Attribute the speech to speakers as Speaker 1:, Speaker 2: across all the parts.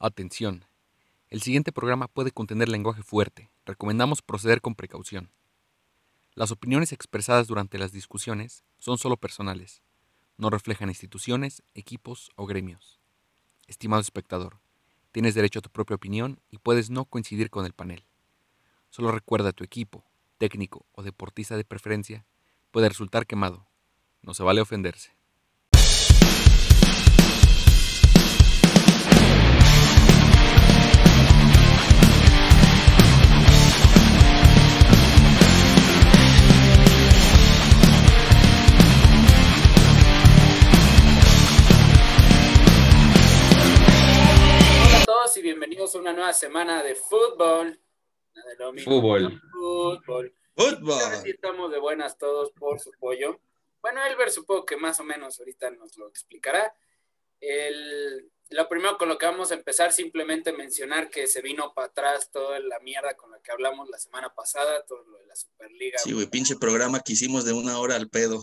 Speaker 1: Atención. El siguiente programa puede contener lenguaje fuerte. Recomendamos proceder con precaución. Las opiniones expresadas durante las discusiones son solo personales. No reflejan instituciones, equipos o gremios. Estimado espectador, tienes derecho a tu propia opinión y puedes no coincidir con el panel. Solo recuerda tu equipo, técnico o deportista de preferencia puede resultar quemado. No se vale ofenderse.
Speaker 2: Una nueva semana de fútbol. De lo mismo,
Speaker 3: Fútbol.
Speaker 2: Fútbol.
Speaker 3: Fútbol.
Speaker 2: Ahora sí estamos de buenas todos por su pollo. Bueno, Elber supongo que más o menos ahorita nos lo explicará. El, lo primero con lo que vamos a empezar, simplemente mencionar que se vino para atrás toda la mierda con la que hablamos la semana pasada, todo lo de la Superliga.
Speaker 3: Sí, güey, pinche programa que hicimos de una hora al pedo.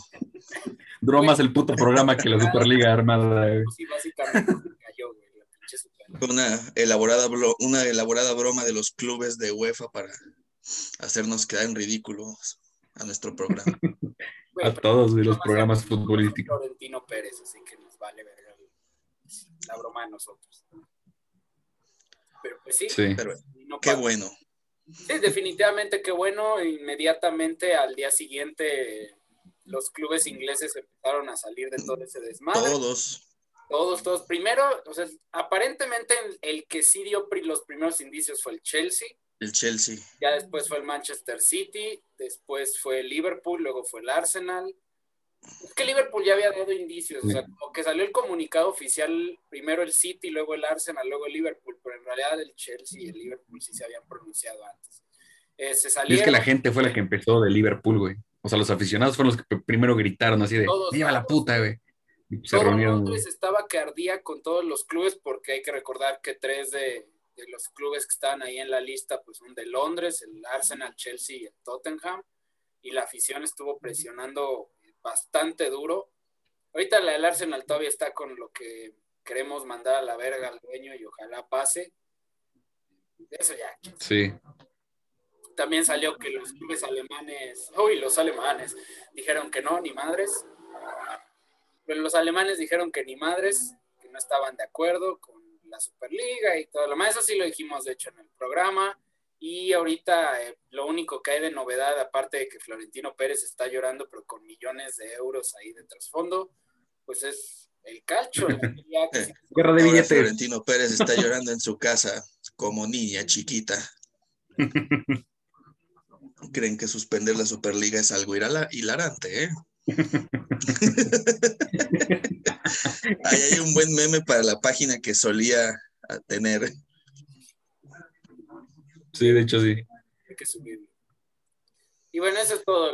Speaker 4: Duró más el puto programa que la Superliga Armada.
Speaker 2: Sí, básicamente cayó, güey, la pinche Superliga.
Speaker 3: Una elaborada, una elaborada broma de los clubes de UEFA para hacernos quedar en ridículos a nuestro programa.
Speaker 4: A todos güey, los programas futbolísticos.
Speaker 2: Florentino Pérez, así que nos vale verga la broma de nosotros. Pero pues sí,
Speaker 4: Sí.
Speaker 3: Pero
Speaker 2: no
Speaker 3: qué bueno.
Speaker 2: Sí, definitivamente qué bueno. Inmediatamente al día siguiente los clubes ingleses empezaron a salir de todo ese desmadre.
Speaker 3: Todos.
Speaker 2: Todos, todos. Primero, o sea, aparentemente el, el que sí dio pri- los primeros indicios fue el Chelsea,
Speaker 3: El Chelsea.
Speaker 2: ya después fue el Manchester City, después fue el Liverpool, luego fue el Arsenal. Es que Liverpool ya había dado indicios, o sea, como que salió el comunicado oficial, primero el City, luego el Arsenal, luego el Liverpool, pero en realidad el Chelsea y el Liverpool sí se habían pronunciado antes. Eh, se
Speaker 4: Y es que la gente fue la que empezó de Liverpool, güey. O sea, los aficionados fueron los que primero gritaron así de,
Speaker 2: Todos,
Speaker 4: ¡Viva la puta, güey! Se
Speaker 2: todo. Londres estaba que ardía con todos los clubes, porque hay que recordar que tres de, de los clubes que estaban ahí en la lista pues son de Londres, el Arsenal, Chelsea y el Tottenham, y la afición estuvo presionando bastante duro. Ahorita la del Arsenal todavía está con lo que queremos mandar a la verga al dueño y ojalá pase. Eso ya.
Speaker 4: Sí.
Speaker 2: También salió que los clubes alemanes, uy, los alemanes dijeron que no, ni madres. Pero los alemanes dijeron que ni madres, que no estaban de acuerdo con la Superliga y todo lo más. Eso sí lo dijimos, de hecho, en el programa. Y ahorita eh, lo único que hay de novedad, aparte de que Florentino Pérez está llorando, pero con millones de euros ahí de trasfondo, pues es el calcho. la que
Speaker 4: Guerra de billetes.
Speaker 3: Florentino Pérez está llorando en su casa como niña chiquita. Creen que suspender la Superliga es algo hilarante, ¿eh? Ahí hay un buen meme para la página que solía ah, tener.
Speaker 4: Sí, de hecho sí.
Speaker 2: hay que subirlo. Y bueno, eso es todo.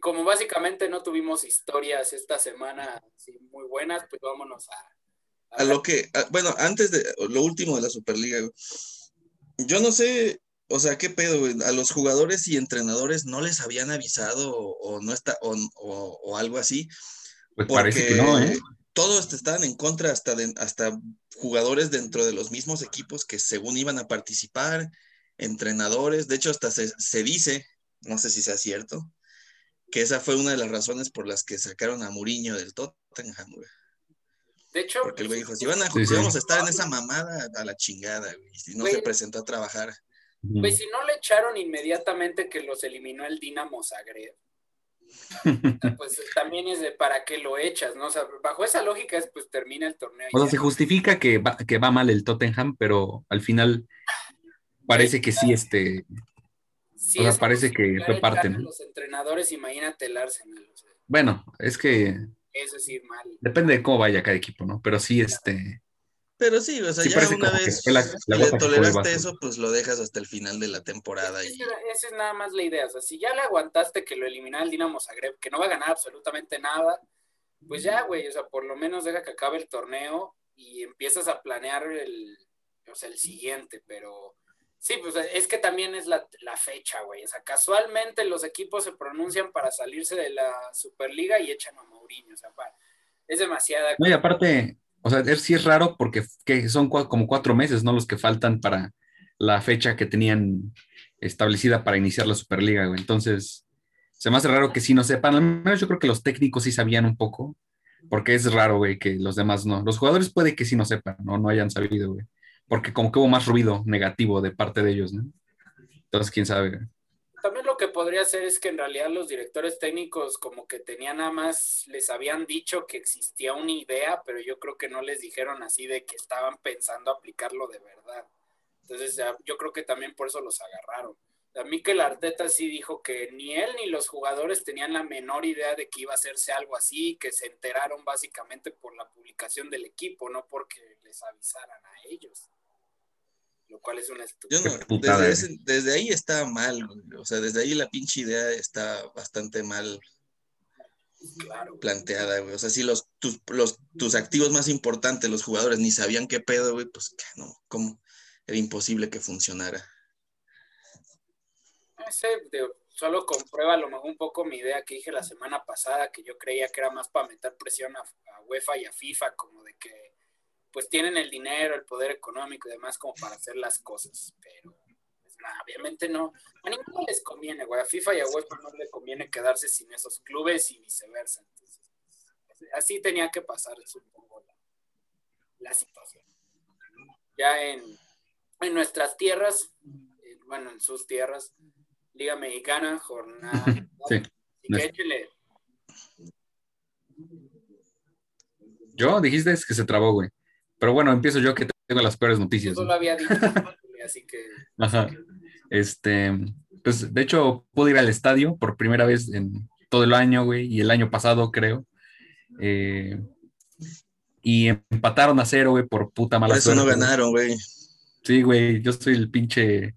Speaker 2: Como básicamente no tuvimos historias esta semana así muy buenas, pues vámonos a...
Speaker 3: A lo que, a- bueno, antes de lo último de la Superliga, yo no sé, o sea, qué pedo, güey, a los jugadores y entrenadores no les habían avisado o, o no está, o, o- o algo así,
Speaker 4: Pues
Speaker 3: porque
Speaker 4: parece que no, ¿eh?
Speaker 3: Todos estaban en contra, hasta, de- hasta jugadores dentro de los mismos equipos que según iban a participar, entrenadores, de hecho hasta se, se dice, no sé si sea cierto, que esa fue una de las razones por las que sacaron a Mourinho del Tottenham, güey.
Speaker 2: De hecho,
Speaker 3: Porque el güey dijo, si, van a,
Speaker 4: Sí,
Speaker 3: vamos a estar en esa mamada, a la chingada, güey. Si no
Speaker 2: Güey.
Speaker 3: se presentó a trabajar.
Speaker 2: Pues si no le echaron inmediatamente que los eliminó el Dinamo Zagreb, pues también es de para qué lo echas, ¿no? O sea, bajo esa lógica es pues termina el torneo.
Speaker 4: O sea,
Speaker 2: ya.
Speaker 4: se justifica que va, que va mal el Tottenham, pero al final parece que sí, este, o sea, parece que ¿no?
Speaker 2: Los entrenadores, imagínate el Arsenal, o sea,
Speaker 4: bueno, es que
Speaker 2: eso es ir mal.
Speaker 4: depende de cómo vaya cada equipo, ¿no? Pero sí, este,
Speaker 3: Pero sí, o sea,
Speaker 4: Sí,
Speaker 3: ya una
Speaker 4: que
Speaker 3: vez
Speaker 4: la-
Speaker 3: que
Speaker 4: la
Speaker 3: le toleraste eso, pues lo dejas hasta el final de la temporada. Y...
Speaker 2: Esa, es nada más la idea. O sea, si ya le aguantaste que lo eliminara el Dinamo Zagreb, que no va a ganar absolutamente nada, pues ya, güey, o sea, por lo menos deja que acabe el torneo y empiezas a planear el, o sea, el siguiente, pero sí, pues es que también es la, la fecha, güey. O sea, casualmente los equipos se pronuncian para salirse de la Superliga y echan a Mourinho, o sea, es demasiada.
Speaker 4: no, y aparte, O sea, sí es raro porque que son como cuatro meses, ¿no? Los que faltan para la fecha que tenían establecida para iniciar la Superliga. Entonces, se me hace raro que sí no sepan. Al menos yo creo que los técnicos sí sabían un poco, porque es raro, güey, que los demás no. Los jugadores puede que sí no sepan, ¿no? No hayan sabido, güey. Porque como que hubo más ruido negativo de parte de ellos, ¿no? Entonces, quién sabe.
Speaker 2: También lo que podría ser es que en realidad los directores técnicos como que tenían nada más, les habían dicho que existía una idea, pero yo creo que no les dijeron así de que estaban pensando aplicarlo de verdad. Entonces ya, yo creo que también por eso los agarraron. A mí que el Arteta sí dijo que ni él ni los jugadores tenían la menor idea de que iba a hacerse algo así, que se enteraron básicamente por la publicación del equipo, no porque les avisaran a ellos. Lo cual es una
Speaker 3: Yo
Speaker 2: estupidez.
Speaker 3: no, desde,
Speaker 4: güey.
Speaker 3: ese- desde ahí está mal, güey. O sea, desde ahí la pinche idea está bastante mal
Speaker 2: Claro.
Speaker 3: planteada, güey. O sea, si los tus, los, tus activos más importantes, los jugadores, ni sabían qué pedo, güey, pues no, ¿cómo? Era imposible que funcionara.
Speaker 2: No sé, digo, solo comprueba a lo mejor un poco mi idea que dije la semana pasada, que yo creía que era más para meter presión a, a UEFA y a FIFA, como de que pues tienen el dinero, el poder económico y demás como para hacer las cosas, pero pues, obviamente no, a ninguno les conviene, güey, a FIFA y a UEFA no le conviene quedarse sin esos clubes y viceversa, entonces así tenía que pasar, poco la, la situación. Ya en, en nuestras tierras, eh, bueno, en sus tierras, Liga Mexicana, jornada.
Speaker 4: Sí.
Speaker 2: Que échele.
Speaker 4: Yo dijiste que se trabó, güey. Pero bueno, empiezo yo que tengo las peores noticias.
Speaker 2: solo
Speaker 4: güey.
Speaker 2: había dicho, así que
Speaker 4: Ajá. Este, pues de hecho pude ir al estadio por primera vez en todo el año, güey, y el año pasado, creo. Eh, y empataron a cero, güey, por puta mala
Speaker 3: Por eso no
Speaker 4: suerte,
Speaker 3: ganaron, güey.
Speaker 4: Sí, güey, yo soy el pinche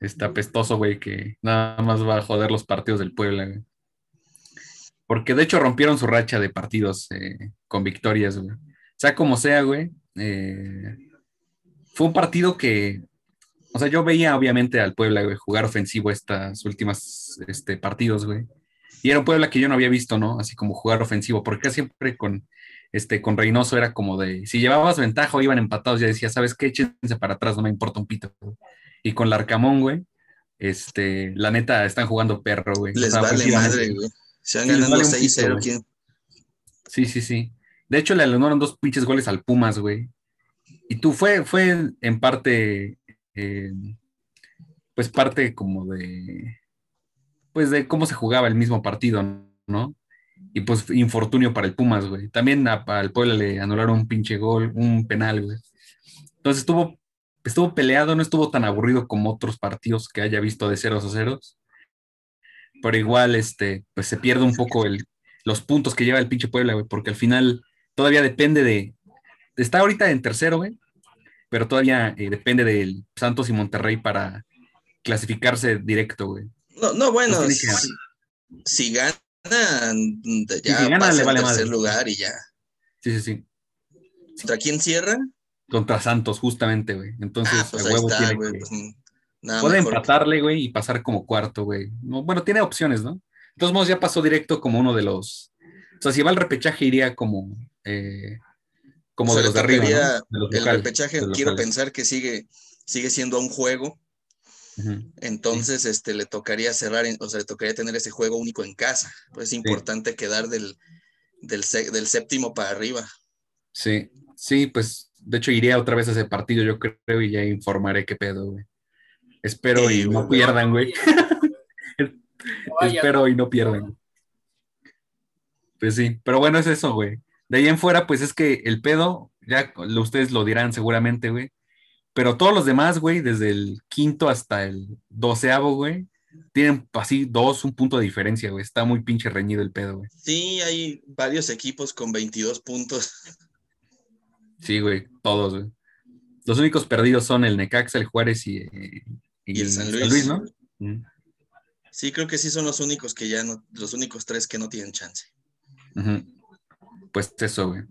Speaker 4: este apestoso, güey, que nada más va a joder los partidos del Puebla, güey. Porque de hecho rompieron su racha de partidos eh, con victorias, güey. Sea como sea, güey. Eh, fue un partido que, o sea, yo veía obviamente al Puebla, güey, jugar ofensivo estas últimas este, partidos, güey. Y era un Puebla que yo no había visto, ¿no? Así como jugar ofensivo, porque siempre con, este, con Reynoso era como de, si llevabas ventaja o iban empatados, ya decía, ¿sabes qué? Échense para atrás, no me importa un pito. güey. Y con Larcamón, güey, este, la neta, están jugando perro, güey. O
Speaker 3: Les
Speaker 4: sea,
Speaker 3: vale madre, güey. Se van
Speaker 4: Sí,
Speaker 3: ganando
Speaker 4: vale un pito,
Speaker 3: 6-0.
Speaker 4: güey.
Speaker 3: ¿quién?
Speaker 4: Sí, sí, sí. De hecho, le anularon dos pinches goles al Pumas, güey. Y tú fue, fue en parte, eh, pues parte como de, pues de cómo se jugaba el mismo partido, ¿no? Y pues infortunio para el Pumas, güey. También al Puebla le anularon un pinche gol, un penal, güey. Entonces estuvo, estuvo peleado, no estuvo tan aburrido como otros partidos que haya visto de ceros a ceros. Pero igual, este, pues se pierde un poco el, los puntos que lleva el pinche Puebla, güey, porque al final todavía depende de. Está ahorita en tercero, güey, pero todavía eh, depende del Santos y Monterrey para clasificarse directo, güey.
Speaker 3: No, no, bueno, si, si ganan, ya
Speaker 4: si gana, le
Speaker 3: al
Speaker 4: vale
Speaker 3: tercer
Speaker 4: madre.
Speaker 3: lugar y ya.
Speaker 4: Sí, sí, sí.
Speaker 3: ¿Contra quién cierra?
Speaker 4: Contra Santos, justamente, güey. Entonces,
Speaker 3: Ah, pues
Speaker 4: a huevo
Speaker 3: está,
Speaker 4: tiene
Speaker 3: güey.
Speaker 4: que-
Speaker 3: pues, nada
Speaker 4: puede
Speaker 3: mejor
Speaker 4: empatarle, güey, y pasar como cuarto, güey. No, bueno, tiene opciones, ¿no? De todos modos, ya pasó directo como uno de los. O sea, si va al repechaje, iría como. Eh, como
Speaker 3: O sea,
Speaker 4: de los de arriba,
Speaker 3: tocaría
Speaker 4: ¿no? De los
Speaker 3: el repechaje,
Speaker 4: de los
Speaker 3: quiero
Speaker 4: locales.
Speaker 3: pensar que sigue, sigue siendo un juego. Entonces, este, le tocaría cerrar, o sea, le tocaría tener ese juego único en casa. Pues es importante quedar del, del, séptimo para arriba.
Speaker 4: Sí, sí, pues de hecho iría otra vez a ese partido, yo creo, y ya informaré qué pedo, güey. Espero
Speaker 3: Sí,
Speaker 4: y no
Speaker 3: güey,
Speaker 4: pierdan, güey. Espero y no pierdan. Pues sí, pero bueno, es eso, güey. De ahí en fuera, pues es que el pedo, ya ustedes lo dirán seguramente, güey. Pero todos los demás, güey, desde el quinto hasta el doceavo, güey, tienen así dos, un punto de diferencia, güey. Está muy pinche reñido el pedo, güey.
Speaker 3: Sí, hay varios equipos con 22 puntos.
Speaker 4: Sí, güey, todos, güey. Los únicos perdidos son el Necaxa, el Juárez y, eh,
Speaker 3: Y el San Luis.
Speaker 4: ¿no? Mm,
Speaker 3: Sí, creo que sí son los únicos que ya no, los únicos tres que no tienen chance.
Speaker 4: ujú. Pues eso, güey.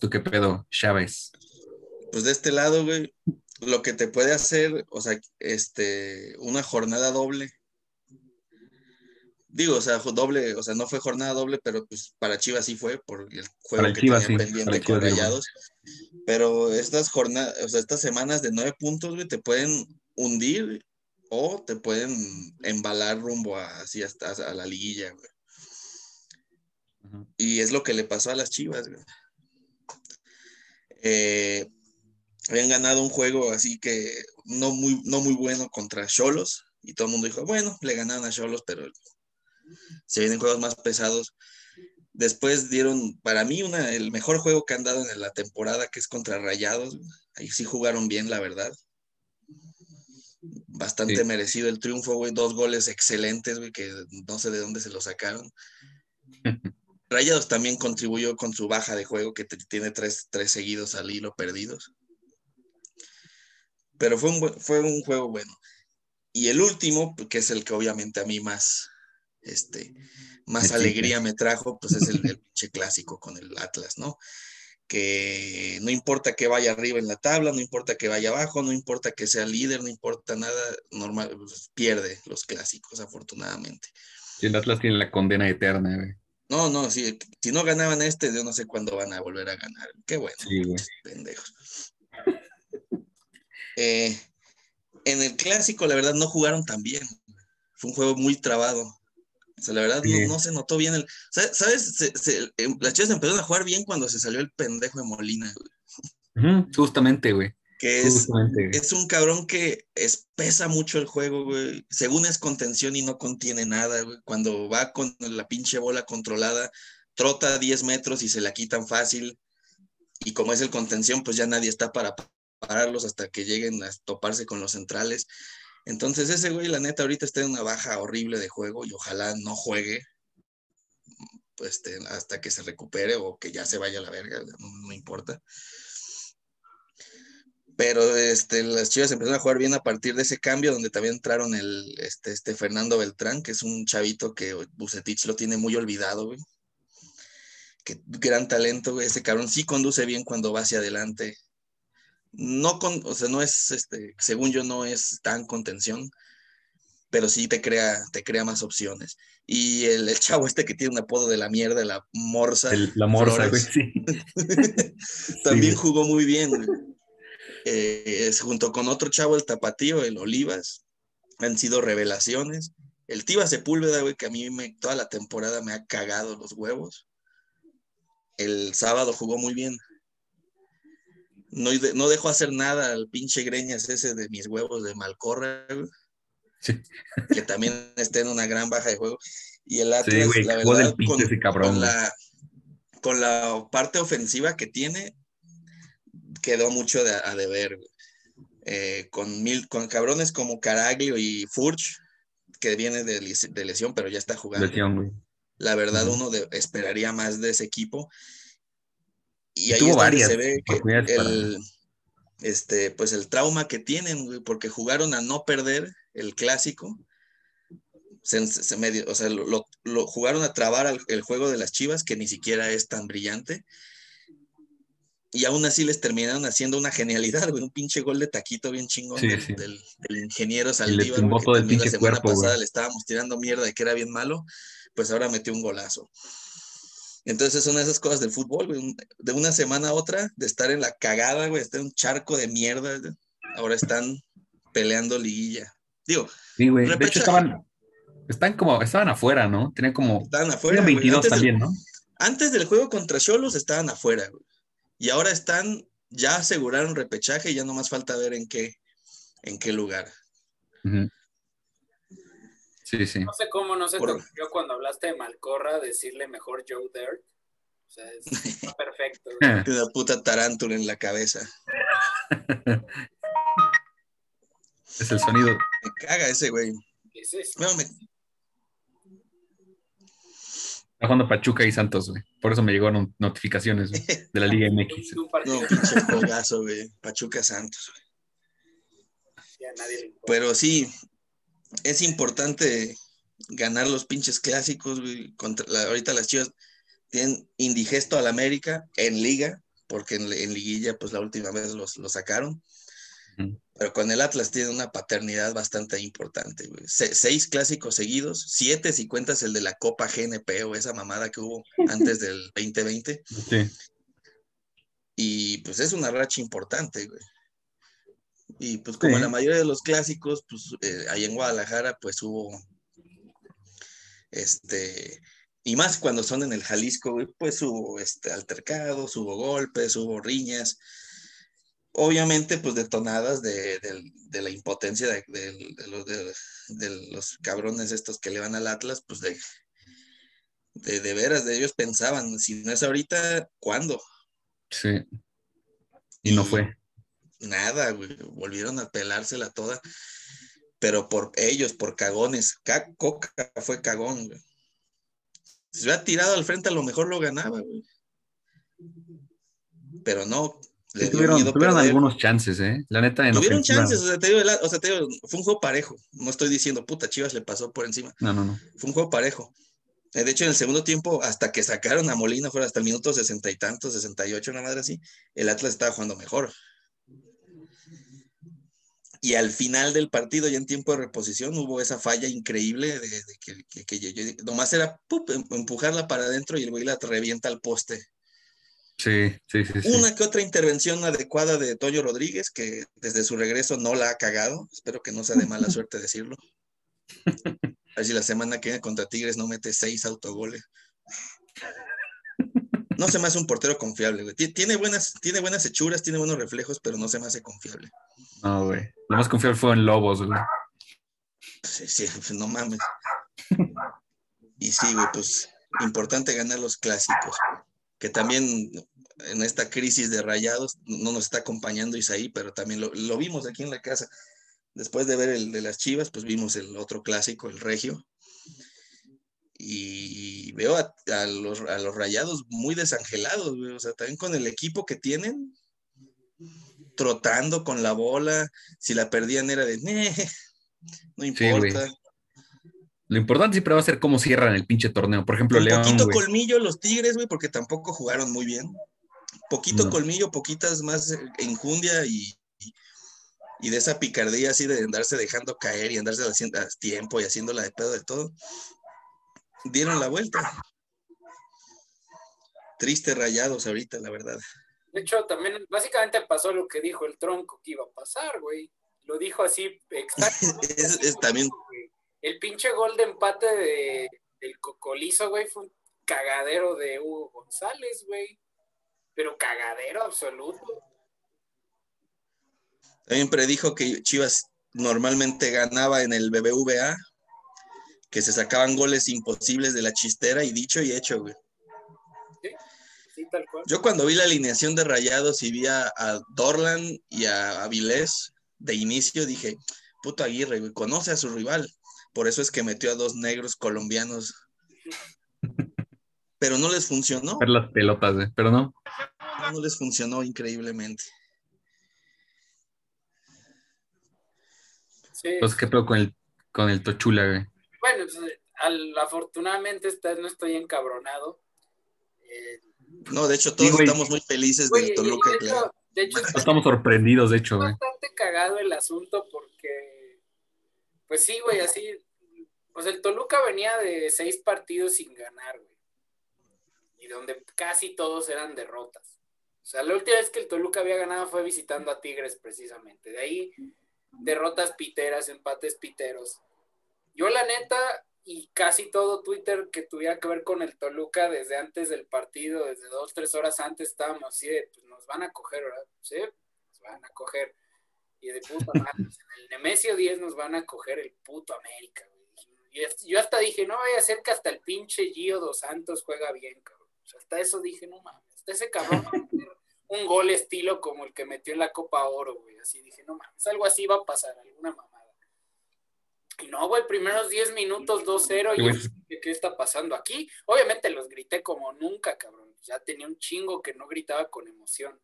Speaker 4: ¿Tú qué pedo, Chávez?
Speaker 3: Pues de este lado, güey, lo que te puede hacer, o sea, este, una jornada doble Digo, o sea, doble, o sea, no fue jornada doble, pero pues para Chivas sí fue, por el juego que
Speaker 4: Chivas,
Speaker 3: tenía
Speaker 4: sí,
Speaker 3: pendiente con. Rayados. Pero estas jornadas, o sea, estas semanas de nueve puntos, güey, te pueden hundir o te pueden embalar rumbo a, así hasta a la liguilla, güey. Y es lo que le pasó a las Chivas. Eh, habían ganado un juego así que no muy, no muy bueno contra Cholos. Y todo el mundo dijo, bueno, le ganaron a Cholos, pero se vienen juegos más pesados. Después dieron, para mí, una, el mejor juego que han dado en la temporada, que es contra Rayados. Ahí sí jugaron bien, la verdad. Bastante
Speaker 4: Sí.
Speaker 3: merecido el triunfo, güey. Dos goles excelentes, güey, que no sé de dónde se los sacaron. Rayados también contribuyó con su baja de juego, que tiene tres, tres seguidos al hilo perdidos. Pero fue un, fue un juego bueno. Y el último, que es el que obviamente a mí más, este, más alegría me trajo, pues es el, pinche clásico con el Atlas, ¿no? Que no importa que vaya arriba en la tabla, no importa que vaya abajo, no importa que sea líder, no importa nada, normal, pues, pierde los clásicos, afortunadamente.
Speaker 4: Sí, el Atlas tiene la condena eterna, güey.
Speaker 3: No, no, sí, si no ganaban este, yo no sé cuándo van a volver a ganar. Qué bueno,
Speaker 4: Sí, güey.
Speaker 3: pendejos. Eh, en el clásico, la verdad, no jugaron tan bien. Fue un juego muy trabado. O sea, la verdad, no,
Speaker 4: Sí.
Speaker 3: no se notó bien el. sa- ¿Sabes? Se- se- em, las chivas empezaron a jugar bien cuando se salió el pendejo de Molina, güey,
Speaker 4: Justamente, güey.
Speaker 3: Que es, es un cabrón que espesa mucho el juego, güey. Según es contención y no contiene nada, güey. Cuando va con la pinche bola controlada, trota 10 metros y se la quitan fácil. Y como es el contención, pues ya nadie está para pararlos hasta que lleguen a toparse con los centrales. Entonces ese güey, la neta, ahorita está en una baja horrible de juego y ojalá no juegue pues, este, hasta que se recupere o que ya se vaya a la verga, no, no importa. Pero este, las Chivas empezaron a jugar bien a partir de ese cambio, donde también entraron el, este, este Fernando Beltrán, que es un chavito que Bucetich lo tiene muy olvidado, güey. Que gran talento, güey. Ese cabrón sí conduce bien cuando va hacia adelante. No con, o sea, no es, este, según yo, no es tan contención, pero sí te crea, te crea más opciones. Y el, el chavo este que tiene un apodo de la mierda, la morsa.
Speaker 4: El- la morsa, güey, sí.
Speaker 3: también
Speaker 4: Sí,
Speaker 3: jugó muy bien. güey. Eh, es junto con otro chavo, el Tapatío, el Olivas, han sido revelaciones. El Tiva Sepúlveda, güey, que a mí me, toda la temporada me ha cagado los huevos. El sábado jugó muy bien. No, no dejó hacer nada al pinche Greñas ese de mis huevos de Malcorra, güey,
Speaker 4: Sí.
Speaker 3: que también está en una gran baja de juego. Y el Atlas,
Speaker 4: Sí, güey,
Speaker 3: la
Speaker 4: jugó del
Speaker 3: verdad,
Speaker 4: pinche
Speaker 3: con,
Speaker 4: ese cabrón,
Speaker 3: con
Speaker 4: güey.
Speaker 3: la, con la parte ofensiva que tiene, quedó mucho de, a deber. Eh, con, mil, con cabrones como Caraglio y Furch, que viene de, de lesión, pero ya está jugando.
Speaker 4: Lesión.
Speaker 3: La verdad, uno de- esperaría más de ese equipo. Y
Speaker 4: Y
Speaker 3: ahí
Speaker 4: tuvo
Speaker 3: es donde se ve que el, este, pues el trauma que tienen, porque jugaron a no perder el clásico. Se, se medio- o sea, lo, lo- lo- jugaron a trabar al- el juego de las Chivas, que ni siquiera es tan brillante. Y aún así les terminaron haciendo una genialidad, güey, un pinche gol de taquito bien chingón
Speaker 4: Sí,
Speaker 3: del,
Speaker 4: sí.
Speaker 3: del- del ingeniero Saldívar, que también la
Speaker 4: pinche
Speaker 3: semana
Speaker 4: cuerpo,
Speaker 3: pasada
Speaker 4: güey.
Speaker 3: le estábamos tirando mierda de que era bien malo, pues ahora metió un golazo. Entonces son esas cosas del fútbol, güey, de una semana a otra, de estar en la cagada, güey, estar en un charco de mierda, güey, ahora están peleando liguilla. Digo,
Speaker 4: Sí, güey. De hecho, estaban, están como, estaban afuera, ¿no? Tenían como,
Speaker 3: estaban afuera.
Speaker 4: tenían
Speaker 3: güey.
Speaker 4: 22
Speaker 3: Antes, del-
Speaker 4: también, ¿no?
Speaker 3: antes del juego contra Cholos estaban afuera, güey. Y ahora están, ya aseguraron repechaje y ya nomás falta ver en qué, en qué lugar.
Speaker 4: Sí, sí.
Speaker 2: No sé cómo no se
Speaker 3: Por-
Speaker 2: te ocurrió cuando hablaste de Malcorra decirle mejor Joe Dirt. O sea, es está perfecto.
Speaker 3: una puta tarántula en la cabeza.
Speaker 4: Es el sonido.
Speaker 3: Me caga ese güey.
Speaker 2: ¿Qué es?
Speaker 3: No, me-
Speaker 4: Está jugando Pachuca y Santos, güey. Por eso me llegaron notificaciones de la Liga MX.
Speaker 3: No, pinche juegazo, güey. Pachuca Santos. güey. Pero sí, es importante ganar los pinches clásicos, güey. Contra la- ahorita las chivas tienen indigesto al América en liga, porque en, en liguilla, pues la última vez los, los sacaron. Pero con el Atlas tiene una paternidad bastante importante, güey. Se- seis clásicos seguidos, siete si cuentas el de la Copa GNP o esa mamada que hubo antes del 2020.
Speaker 4: Sí.
Speaker 3: Y pues es una racha importante, güey. Y pues como
Speaker 4: Sí.
Speaker 3: la mayoría de los clásicos, pues eh, ahí en Guadalajara, pues hubo, este, y más cuando son en el Jalisco, pues hubo este, altercados, hubo golpes, hubo riñas. Obviamente, pues detonadas de, del- de la impotencia de, de los, de- de los cabrones estos que le van al Atlas, pues de, de, de veras, de ellos pensaban, si no es ahorita, ¿cuándo?
Speaker 4: Sí. Y no
Speaker 3: Y-
Speaker 4: fue.
Speaker 3: Nada, güey, volvieron a pelársela toda, pero por ellos, por cagones. Ca- Coca fue cagón, güey. Si se hubiera tirado al frente, a lo mejor lo ganaba, güey. Pero no, le
Speaker 4: tuvieron
Speaker 3: miedo
Speaker 4: tuvieron
Speaker 3: perder.
Speaker 4: algunos chances, ¿eh? La neta, en
Speaker 3: Tuvieron
Speaker 4: ofensiva-
Speaker 3: chances, o sea, te digo, el- o sea, te digo, fue un juego parejo. No estoy diciendo, puta, Chivas le pasó por encima.
Speaker 4: No, no, no.
Speaker 3: Fue un juego parejo. Eh, De hecho, en el segundo tiempo, hasta que sacaron a Molina, fuera hasta el minuto sesenta y tantos, sesenta y ocho, una madre así, el Atlas estaba jugando mejor. Y al final del partido, ya en tiempo de reposición, hubo esa falla increíble de, de que, que- nomás era ¡pup! em- empujarla para adentro y el güey la revienta al poste.
Speaker 4: Sí, sí, sí. sí.
Speaker 3: Una que otra intervención adecuada de Toyo Rodríguez, que desde su regreso no la ha cagado. Espero que no sea de mala suerte decirlo. A ver si la semana que viene contra Tigres no mete seis autogoles. No se me hace un portero confiable, güey. Ti- Tiene buenas, tiene buenas hechuras, tiene buenos reflejos, pero no se me hace confiable.
Speaker 4: No, güey. Lo más confiable fue en Lobos, güey.
Speaker 3: Sí, sí, no mames. Y sí, güey, pues importante ganar los clásicos. Que también en esta crisis de rayados no nos está acompañando Isaí, pero también lo, lo vimos aquí en la casa. Después de ver el de las Chivas, pues vimos el otro clásico, el Regio. Y veo a, a los, a los rayados muy desangelados. O sea, también con el equipo que tienen, trotando con la bola. Si la perdían era de, "Neh, no importa.
Speaker 4: Lo importante siempre va a ser cómo cierran el pinche torneo. Por ejemplo,
Speaker 3: Un
Speaker 4: León,
Speaker 3: poquito colmillo los Tigres, güey, porque tampoco jugaron muy bien. Poquito
Speaker 4: No.
Speaker 3: colmillo, poquitas más eh, enjundia y, y, y de esa picardía así de andarse dejando caer y andarse haciendo a tiempo y haciéndola de pedo de todo. Dieron la vuelta. Triste rayados ahorita, la verdad.
Speaker 2: De hecho, también básicamente pasó lo que dijo el tronco que iba a pasar, güey. Lo dijo así exactamente.
Speaker 3: Es-
Speaker 2: así,
Speaker 3: es también-.
Speaker 2: El pinche gol de empate de, del Cocolizo, güey, fue un cagadero de Hugo González, güey. Pero cagadero absoluto.
Speaker 3: También predijo que Chivas normalmente ganaba en el BBVA, que se sacaban goles imposibles de la chistera y dicho y hecho, güey.
Speaker 2: Sí, tal cual.
Speaker 3: Yo cuando vi la alineación de Rayados y vi a, a Dorlan y a Avilés de inicio, dije, puto Aguirre, güey, conoce a su rival. Por eso es que metió a dos negros colombianos. Pero no les funcionó,
Speaker 4: Ver las pelotas, güey. Pero no.
Speaker 3: no les funcionó increíblemente.
Speaker 2: Sí.
Speaker 4: Pues, ¿qué pedo con el, con el Tochula, güey?
Speaker 2: Bueno, pues, al- afortunadamente esta vez no estoy encabronado. Eh,
Speaker 3: No, de hecho, todos
Speaker 4: Sí,
Speaker 3: estamos muy felices
Speaker 2: güey,
Speaker 3: del Toluca.
Speaker 2: de
Speaker 3: claro.
Speaker 2: hecho, de hecho,
Speaker 4: Estamos sorprendidos, de hecho, güey.
Speaker 2: bastante cagado el asunto porque, pues sí, güey, así, pues el Toluca venía de seis partidos sin ganar, güey. Y donde casi todos eran derrotas. O sea, la última vez que el Toluca había ganado fue visitando a Tigres precisamente. De ahí, derrotas piteras, empates piteros. Yo la neta, y casi todo Twitter que tuviera que ver con el Toluca desde antes del partido, desde dos, tres horas antes estábamos así de, pues nos van a coger, ¿verdad? Sí, nos van a coger. Y de puta madre, en el Nemesio 10 nos van a coger el puto América, güey. Yo hasta dije, no vaya a ser que hasta el pinche Gio dos Santos juega bien, cabrón. O sea, hasta eso dije, no mames, hasta ese cabrón va a meter un gol estilo como el que metió en la Copa Oro, güey. Así dije, no mames, algo así va a pasar, alguna mamada. Y no, güey, primeros 10 minutos 2-0
Speaker 4: Sí,
Speaker 2: y yo dije, ¿qué está pasando aquí? Obviamente los grité como nunca, cabrón. Ya tenía un chingo que no gritaba con emoción.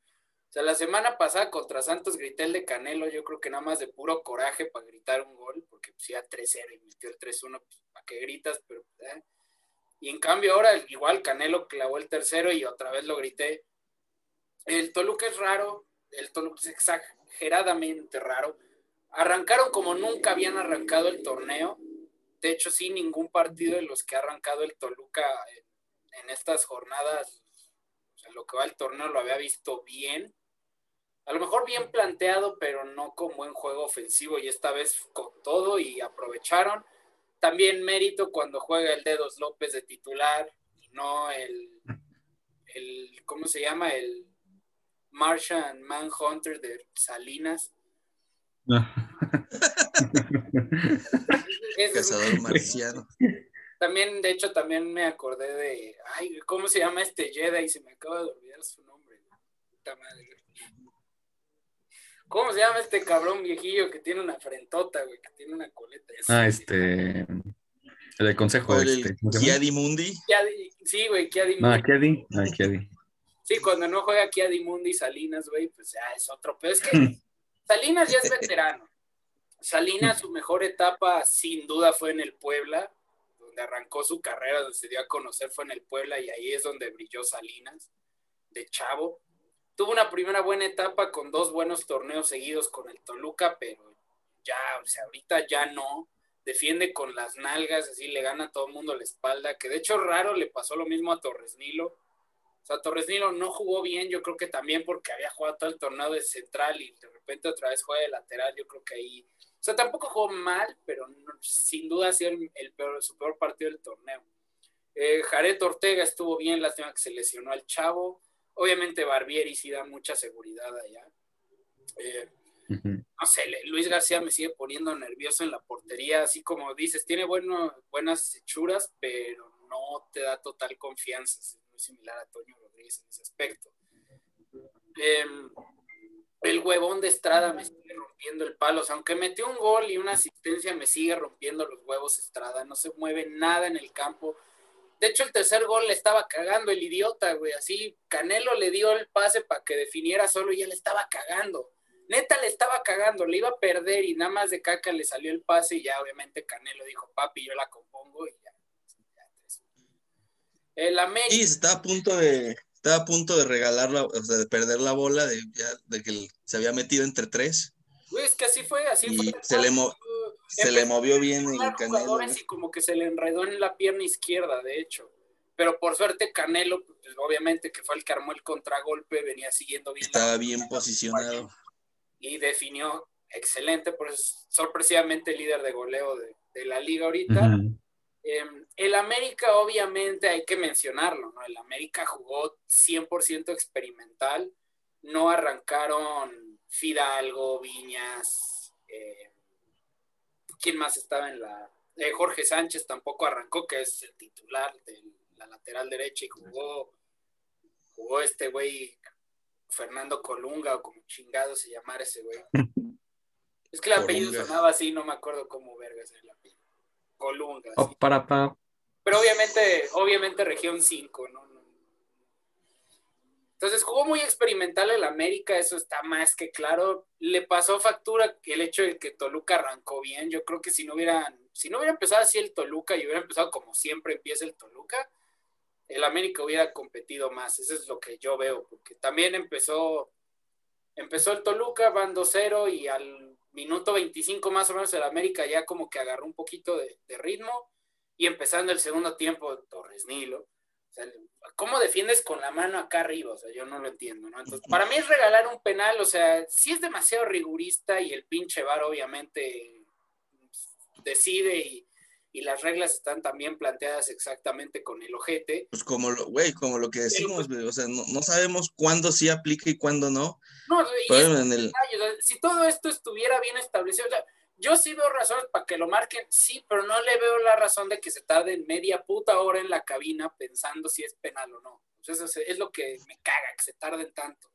Speaker 2: O sea, la semana pasada contra Santos grité el de Canelo, yo creo que nada más de puro coraje para gritar un gol, porque pues ya 3-0 y metió el 3-1, pues para qué gritas, pero eh. Y en cambio ahora igual Canelo clavó el tercero y otra vez lo grité. El Toluca es raro, el Toluca es exageradamente raro. Arrancaron como nunca habían arrancado el torneo. De hecho, sí, ningún partido de los que ha arrancado el Toluca en, en estas jornadas, o sea, lo que va el torneo lo había visto bien. A lo mejor bien planteado, pero no con buen juego ofensivo y esta vez con todo y aprovecharon. También mérito cuando juega el Dedos López de titular y no el, el ¿cómo se llama? El Martian Manhunter de Salinas. Es-
Speaker 3: Cazador marciano.
Speaker 2: También, de hecho, también me acordé de, ay, ¿cómo se llama este Jedi? Se me acaba de olvidar su nombre. Puta madre. ¿Cómo se llama este cabrón viejillo que tiene una frentota, güey? Que tiene una coleta. Es-
Speaker 4: Ah, este. El del consejo. Este,
Speaker 3: el
Speaker 4: ¿cómo se llama?
Speaker 3: Kiadi Mundi.
Speaker 2: Kiadi- sí, güey, Kiadi
Speaker 4: No,
Speaker 2: Mundi.
Speaker 4: Kiadi. Ah, Kiadi.
Speaker 2: Sí, cuando no juega Kiadi Mundi y Salinas, güey, pues ya es otro. Pero es que Salinas ya es veterano. Salinas, su mejor etapa, sin duda, fue en el Puebla, donde arrancó su carrera, donde se dio a conocer, fue en el Puebla, y ahí es donde brilló Salinas, de chavo. Tuvo una primera buena etapa con dos buenos torneos seguidos con el Toluca, pero ya, o sea, ahorita ya no. Defiende con las nalgas, así le gana a todo el mundo la espalda, que de hecho raro le pasó lo mismo a Torres Nilo. O sea, Torres Nilo no jugó bien, yo creo que también porque había jugado todo el torneo de central y de repente otra vez juega de lateral, yo creo que ahí... O sea, tampoco jugó mal, pero sin duda ha sido el, el peor, su peor partido del torneo. Eh, Jared Ortega estuvo bien, lástima que se lesionó al chavo. Obviamente Barbieri sí da mucha seguridad allá. Eh, no sé, Luis García me sigue poniendo nervioso en la portería, así como dices, tiene bueno, buenas hechuras, pero no te da total confianza, es muy similar a Toño Rodríguez en ese aspecto. Em, el huevón de Estrada me sigue rompiendo el palo, o sea, aunque metió un gol y una asistencia, me sigue rompiendo los huevos Estrada, no se mueve nada en el campo. De hecho, el tercer gol le estaba cagando el idiota, güey, así Canelo le dio el pase para que definiera solo y ya le estaba cagando neta le estaba cagando, le iba a perder y nada más de caca le salió el pase y ya obviamente Canelo dijo, papi, yo la compongo y ya. El América,
Speaker 3: Y está a punto de, estaba a punto de regalar la, o sea, de perder la bola, de, ya, de que se había metido entre tres.
Speaker 2: güey, es que así fue, así
Speaker 3: Y
Speaker 2: fue.
Speaker 3: se le mo- Se le movió bien el Canelo. ¿no?
Speaker 2: y como que se le enredó en la pierna izquierda, de hecho. Pero por suerte Canelo, pues, obviamente que fue el que armó el contragolpe, venía siguiendo bien. la-
Speaker 3: Estaba bien posicionado.
Speaker 2: y definió excelente, por eso es sorpresivamente líder de goleo de, de la liga ahorita. Eh, el América, obviamente, hay que mencionarlo, ¿no? El América jugó 100% experimental. No arrancaron Fidalgo, Viñas. eh, ¿Quién más estaba en la.? eh, Jorge Sánchez tampoco arrancó, que es el titular de la lateral derecha, y jugó, jugó este güey, Fernando Colunga, o como chingado se llamara ese güey. Es que el apellido
Speaker 3: Colunga.
Speaker 2: sonaba así, no me acuerdo cómo verga es el apellido. Colunga.
Speaker 4: Oh, para, pa.
Speaker 2: Pero obviamente, obviamente región 5, ¿no? Entonces jugó muy experimental el América, eso está más que claro. Le pasó factura el hecho de que Toluca arrancó bien. Yo creo que si no hubieran, si no hubiera empezado así el Toluca y hubiera empezado como siempre empieza el Toluca, el América hubiera competido más. Eso es lo que yo veo, porque también empezó, empezó el Toluca, van 2-0 y al minuto 25 más o menos el América ya como que agarró un poquito de, de ritmo y empezando el segundo tiempo Torres Nilo. O sea, ¿cómo defiendes con la mano acá arriba? O sea, yo no lo entiendo, ¿no? Entonces, para mí es regalar un penal, o sea, sí es demasiado rigurista y el pinche VAR obviamente decide y, y las reglas están también planteadas exactamente con el ojete.
Speaker 3: Pues como lo, güey, como lo que decimos, güey, o sea, no, no sabemos cuándo sí aplica y cuándo no.
Speaker 2: No, y
Speaker 3: Pero en el,
Speaker 2: si todo esto estuviera bien establecido, o sea, yo sí veo razones para que lo marquen, sí, pero no le veo la razón de que se tarden media puta hora en la cabina pensando si es penal o no. O sea, eso es, lo que me caga, que se tarden tanto.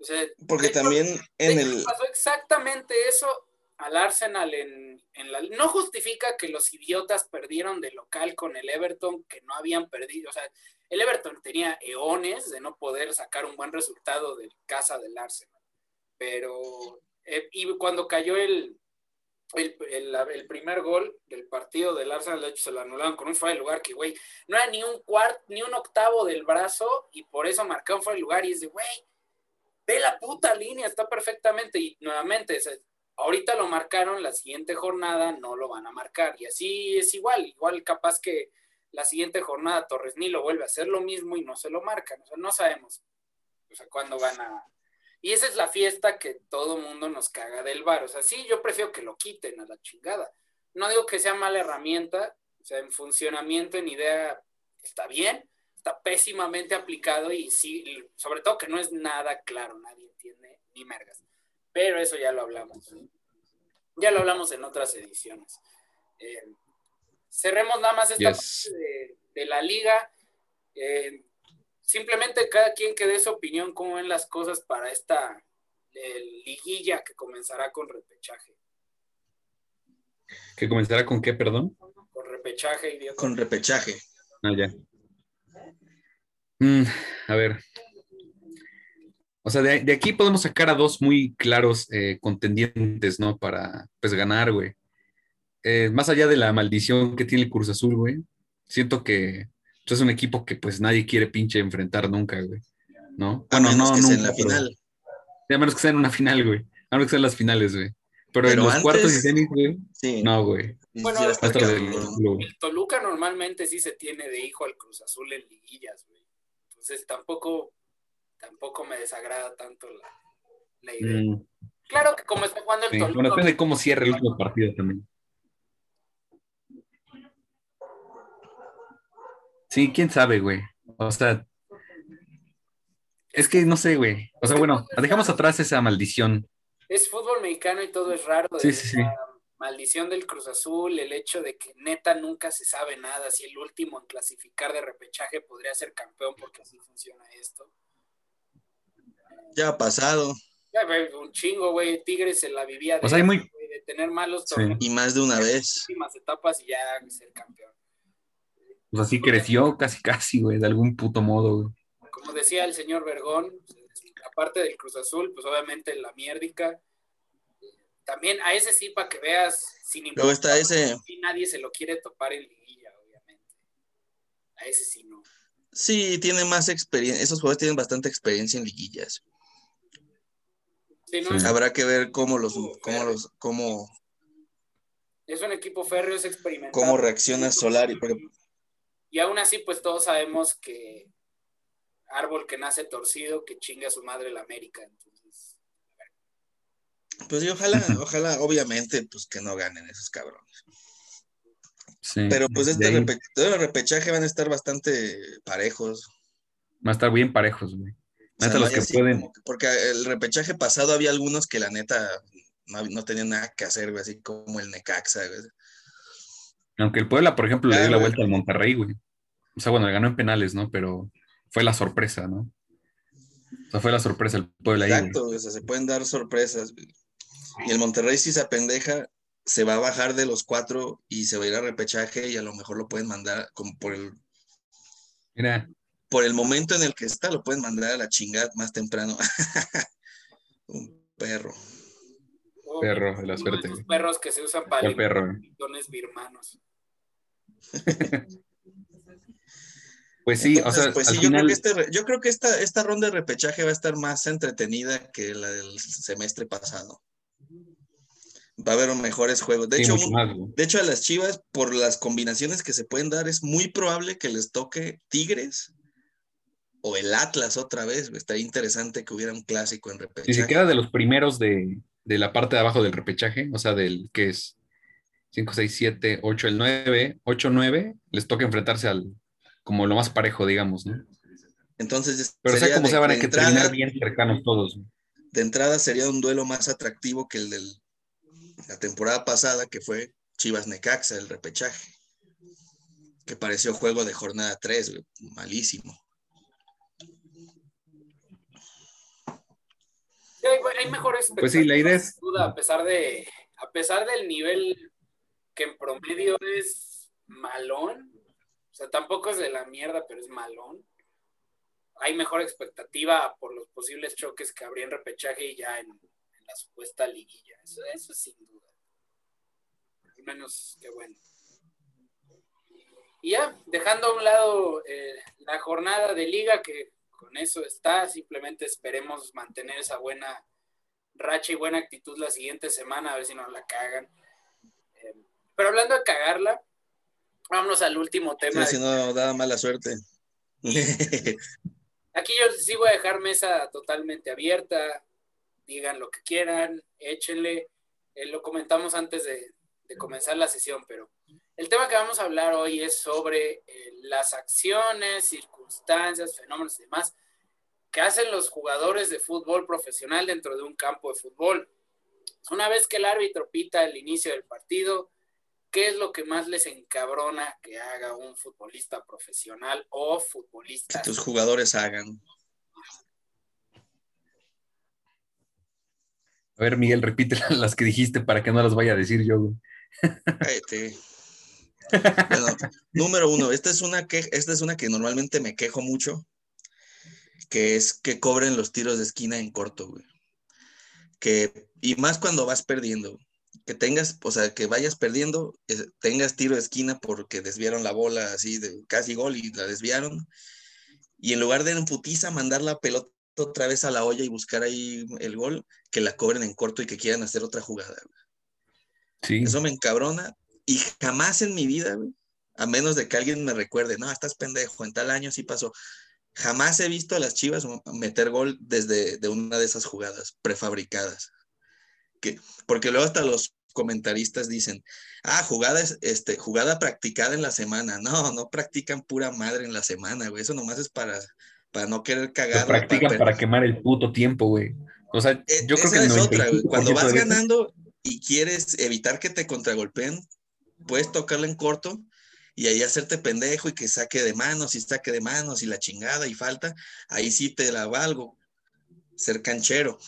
Speaker 2: O sea,
Speaker 3: porque
Speaker 2: hecho-
Speaker 3: también en el,
Speaker 2: pasó exactamente eso al Arsenal en, en la... No justifica que los idiotas perdieron de local con el Everton, que no habían perdido. O sea, el Everton tenía eones de no poder sacar un buen resultado de casa del Arsenal. Pero... eh, y cuando cayó el, el, el- primer gol del partido del Arsenal, de hecho se lo anularon con un fuera de lugar que, güey, no era ni un cuarto, ni un octavo del brazo y por eso marcaron fuera de lugar y es de, güey, ve la puta línea, está perfectamente. Y nuevamente, ahorita lo marcaron, la siguiente jornada no lo van a marcar. Y así es igual, igual capaz que la siguiente jornada Torres ni lo vuelve a hacer lo mismo y no se lo marcan. O sea, no sabemos o cuándo van a... Y esa es la fiesta que todo mundo nos caga del bar. O sea, sí, yo prefiero que lo quiten a la chingada. No digo que sea mala herramienta, o sea, en funcionamiento, en idea, está bien, está pésimamente aplicado y sí, sobre todo que no es nada claro, nadie entiende ni mergas. Pero eso ya lo hablamos. Ya lo hablamos en otras ediciones. Eh, cerremos nada más esta parte de, la liga. Eh, simplemente cada quien que dé su opinión, cómo ven las cosas para esta liguilla que comenzará con repechaje.
Speaker 4: ¿Que comenzará con qué, perdón?
Speaker 2: Con repechaje, idiota.
Speaker 3: Con repechaje.
Speaker 4: Ah, ya. Mm, a ver. O sea, de, aquí podemos sacar a dos muy claros eh, contendientes, ¿no? Para, pues, ganar, güey. Eh, más allá de la maldición que tiene el Cruz Azul, güey, siento que pues, es un equipo que, pues, nadie quiere pinche enfrentar nunca, güey. ¿No?
Speaker 3: A bueno, no, que sea en la final.
Speaker 4: A menos que sea en una final, güey. A menos que sean las finales, güey. Pero, en los cuartos y semis, güey. Sí. No, güey.
Speaker 2: Bueno, el Toluca normalmente sí se tiene de hijo al Cruz Azul en liguillas, güey. Entonces tampoco, tampoco me desagrada tanto la, idea. Mm. Claro que como está jugando el Toluca.
Speaker 4: Bueno, depende de cómo cierre el último partido también. Sí, quién sabe, güey. O sea, es que no sé, güey. O sea, bueno, dejamos atrás esa maldición.
Speaker 2: Es fútbol mexicano y todo es raro.
Speaker 4: Sí, sí, sí
Speaker 2: maldición del Cruz Azul, el hecho de que neta nunca se sabe nada, si el último en clasificar de repechaje podría ser campeón porque así funciona esto.
Speaker 3: Ya ha pasado.
Speaker 2: Ya, un chingo, güey, Tigres se la vivía
Speaker 4: de, muy...
Speaker 2: de tener malos
Speaker 3: torneos. Y más de una vez.
Speaker 2: Últimas etapas y ya ser campeón.
Speaker 4: Pues así creció casi, casi, güey, de algún puto modo, güey.
Speaker 2: Como decía el señor Vergón, aparte del Cruz Azul, pues obviamente la mierdica también a ese sí, para que veas, sin
Speaker 3: Luego está ese.
Speaker 2: Nadie se lo quiere topar en liguilla, obviamente. A ese sí no.
Speaker 3: Sí, tiene más experiencia. Esos jugadores tienen bastante experiencia en liguillas. Habrá que ver cómo los, cómo los, cómo.
Speaker 2: Es un equipo férreo, es experimentado.
Speaker 3: Cómo reacciona Solari.
Speaker 2: Y aún así, pues todos sabemos que árbol que nace torcido, que chinga a su madre la América.
Speaker 3: Pues sí, ojalá, ojalá, obviamente, pues que no ganen esos cabrones. Sí, Pero pues este repechaje van a estar bastante parejos.
Speaker 4: Van a estar bien parejos, güey. los que pueden.
Speaker 3: porque el repechaje pasado había algunos que la neta no, tenían nada que hacer, güey, así como el Necaxa, güey.
Speaker 4: Aunque el Puebla, por ejemplo, le dio la vuelta al Monterrey, güey. O sea, bueno, le ganó en penales, ¿no? Pero fue la sorpresa, ¿no? O sea, fue la sorpresa el Puebla
Speaker 3: ahí. Exacto, o sea, se pueden dar sorpresas. Güey. Y el Monterrey, si se apendeja, se va a bajar de los cuatro y se va a ir a repechaje y a lo mejor lo pueden mandar como por el.
Speaker 4: Mira.
Speaker 3: Por el momento en el que está, lo pueden mandar a la chingada más temprano. Un perro.
Speaker 4: perro de la suerte.
Speaker 2: perros que se usan para
Speaker 4: perro.
Speaker 2: birmanos.
Speaker 4: Pues sí, o sea,
Speaker 3: pues yo, creo que este, yo creo que esta, esta ronda de repechaje va a estar más entretenida que la del semestre pasado va a haber mejores juegos. De, hecho, de hecho, a las Chivas, por las combinaciones que se pueden dar, es muy probable que les toque Tigres o el Atlas otra vez. Estaría interesante que hubiera un clásico en repechaje.
Speaker 4: Si se queda de los primeros de, la parte de abajo del repechaje, o sea, del que es 5, 6, 7, 8, el 9, 8, 9, les toca enfrentarse al como lo más parejo, digamos, ¿no?
Speaker 3: Entonces,
Speaker 4: pero sea como se van a que terminar bien cercanos todos.
Speaker 3: De entrada sería un duelo más atractivo que el del la temporada pasada, que fue Chivas Necaxa, el repechaje, que pareció juego de jornada 3, malísimo.
Speaker 2: hay, mejores
Speaker 4: Pues sí, la idea es...
Speaker 2: a pesar de a pesar del nivel que en promedio es malón, o sea, tampoco es de la mierda, pero es malón. Hay mejor expectativa por los posibles choques que habría en repechaje y ya en, la supuesta liguilla. Eso, eso sin duda. Al menos que bueno. Y ya, dejando a un lado eh, la jornada de liga que con eso está. Simplemente esperemos mantener esa buena racha y buena actitud la siguiente semana, a ver si no la cagan. Pero hablando de cagarla, vámonos al último tema.
Speaker 3: si no da mala suerte.
Speaker 2: Aquí yo sí voy a dejar mesa totalmente abierta. Digan lo que quieran, échenle. Eh, lo comentamos antes de, comenzar la sesión, pero el tema que vamos a hablar hoy es sobre eh, las acciones, circunstancias, fenómenos y demás que hacen los jugadores de fútbol profesional dentro de un campo de fútbol. Una vez que el árbitro pita el inicio del partido, ¿qué es lo que más les encabrona que haga un futbolista profesional o futbolista?
Speaker 3: Que tus jugadores hagan.
Speaker 4: A ver, Miguel, repite las que dijiste para que no las vaya a decir yo.
Speaker 3: Cállate. Bueno, número uno, esta es una que esta es una que normalmente me quejo mucho, que es que cobren los tiros de esquina en corto, güey. Que, y más cuando vas perdiendo, que tengas, o sea, que vayas perdiendo, tengas tiro de esquina porque desviaron la bola así de casi gol y la desviaron. Y en lugar de en putiza mandar la pelota otra vez a la olla y buscar ahí el gol, que la cobren en corto y que quieran hacer otra jugada. Sí. Eso me encabrona. Y jamás en mi vida, a menos de que alguien me recuerde, no, estás pendejo, en tal año sí pasó. Jamás he visto a las Chivas meter gol desde de una de esas jugadas prefabricadas. Que, porque luego hasta los comentaristas dicen, ah, jugada, este, jugada practicada en la semana. No, no practican pura madre en la semana, güey. Eso nomás es para, para no querer cagar.
Speaker 4: Practican para, quemar el puto tiempo, güey. O sea,
Speaker 3: e, yo creo que es otra, Cuando vas ganando y quieres evitar que te contragolpeen, puedes tocarla en corto y ahí hacerte pendejo y que saque de manos y saque de manos y la chingada y falta, ahí sí te la valgo, ser canchero.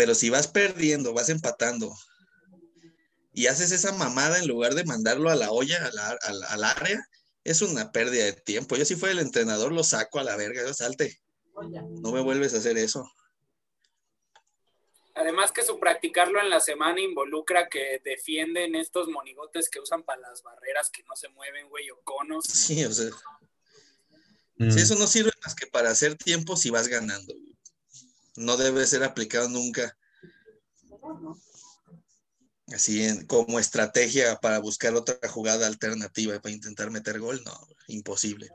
Speaker 3: Pero si vas perdiendo, vas empatando y haces esa mamada en lugar de mandarlo a la olla, al área, es una pérdida de tiempo. Yo si fuera el entrenador lo saco a la verga, yo salte. No me vuelves a hacer eso.
Speaker 2: Además que su practicarlo en la semana involucra que defienden estos monigotes que usan para las barreras que no se mueven, güey, o conos.
Speaker 3: Sí, o sea. Mm. eso no sirve más que para hacer tiempo si vas ganando. No debe ser aplicado nunca. Así como estrategia para buscar otra jugada alternativa para intentar meter gol, no, imposible.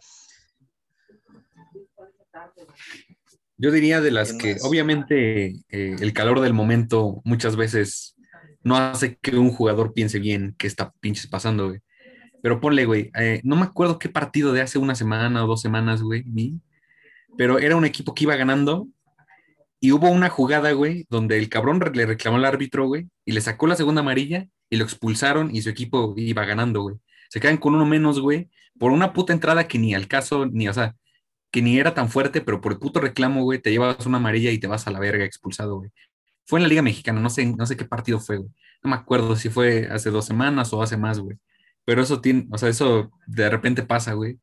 Speaker 4: Yo diría de las que obviamente eh, el calor del momento muchas veces no hace que un jugador piense bien qué está pinches pasando, güey. Pero ponle, güey, eh, no me acuerdo qué partido de hace una semana o dos semanas, güey, pero era un equipo que iba ganando y hubo una jugada, güey, donde el cabrón le reclamó al árbitro, güey, y le sacó la segunda amarilla y lo expulsaron y su equipo iba ganando, güey. Se quedan con uno menos, güey, por una puta entrada que ni al caso, ni, o sea, que ni era tan fuerte, pero por el puto reclamo, güey, te llevas una amarilla y te vas a la verga expulsado, güey. Fue en la Liga Mexicana, no sé, no sé qué partido fue, güey. No me acuerdo si fue hace dos semanas o hace más, güey. Pero eso tiene, o sea, eso de repente pasa, güey.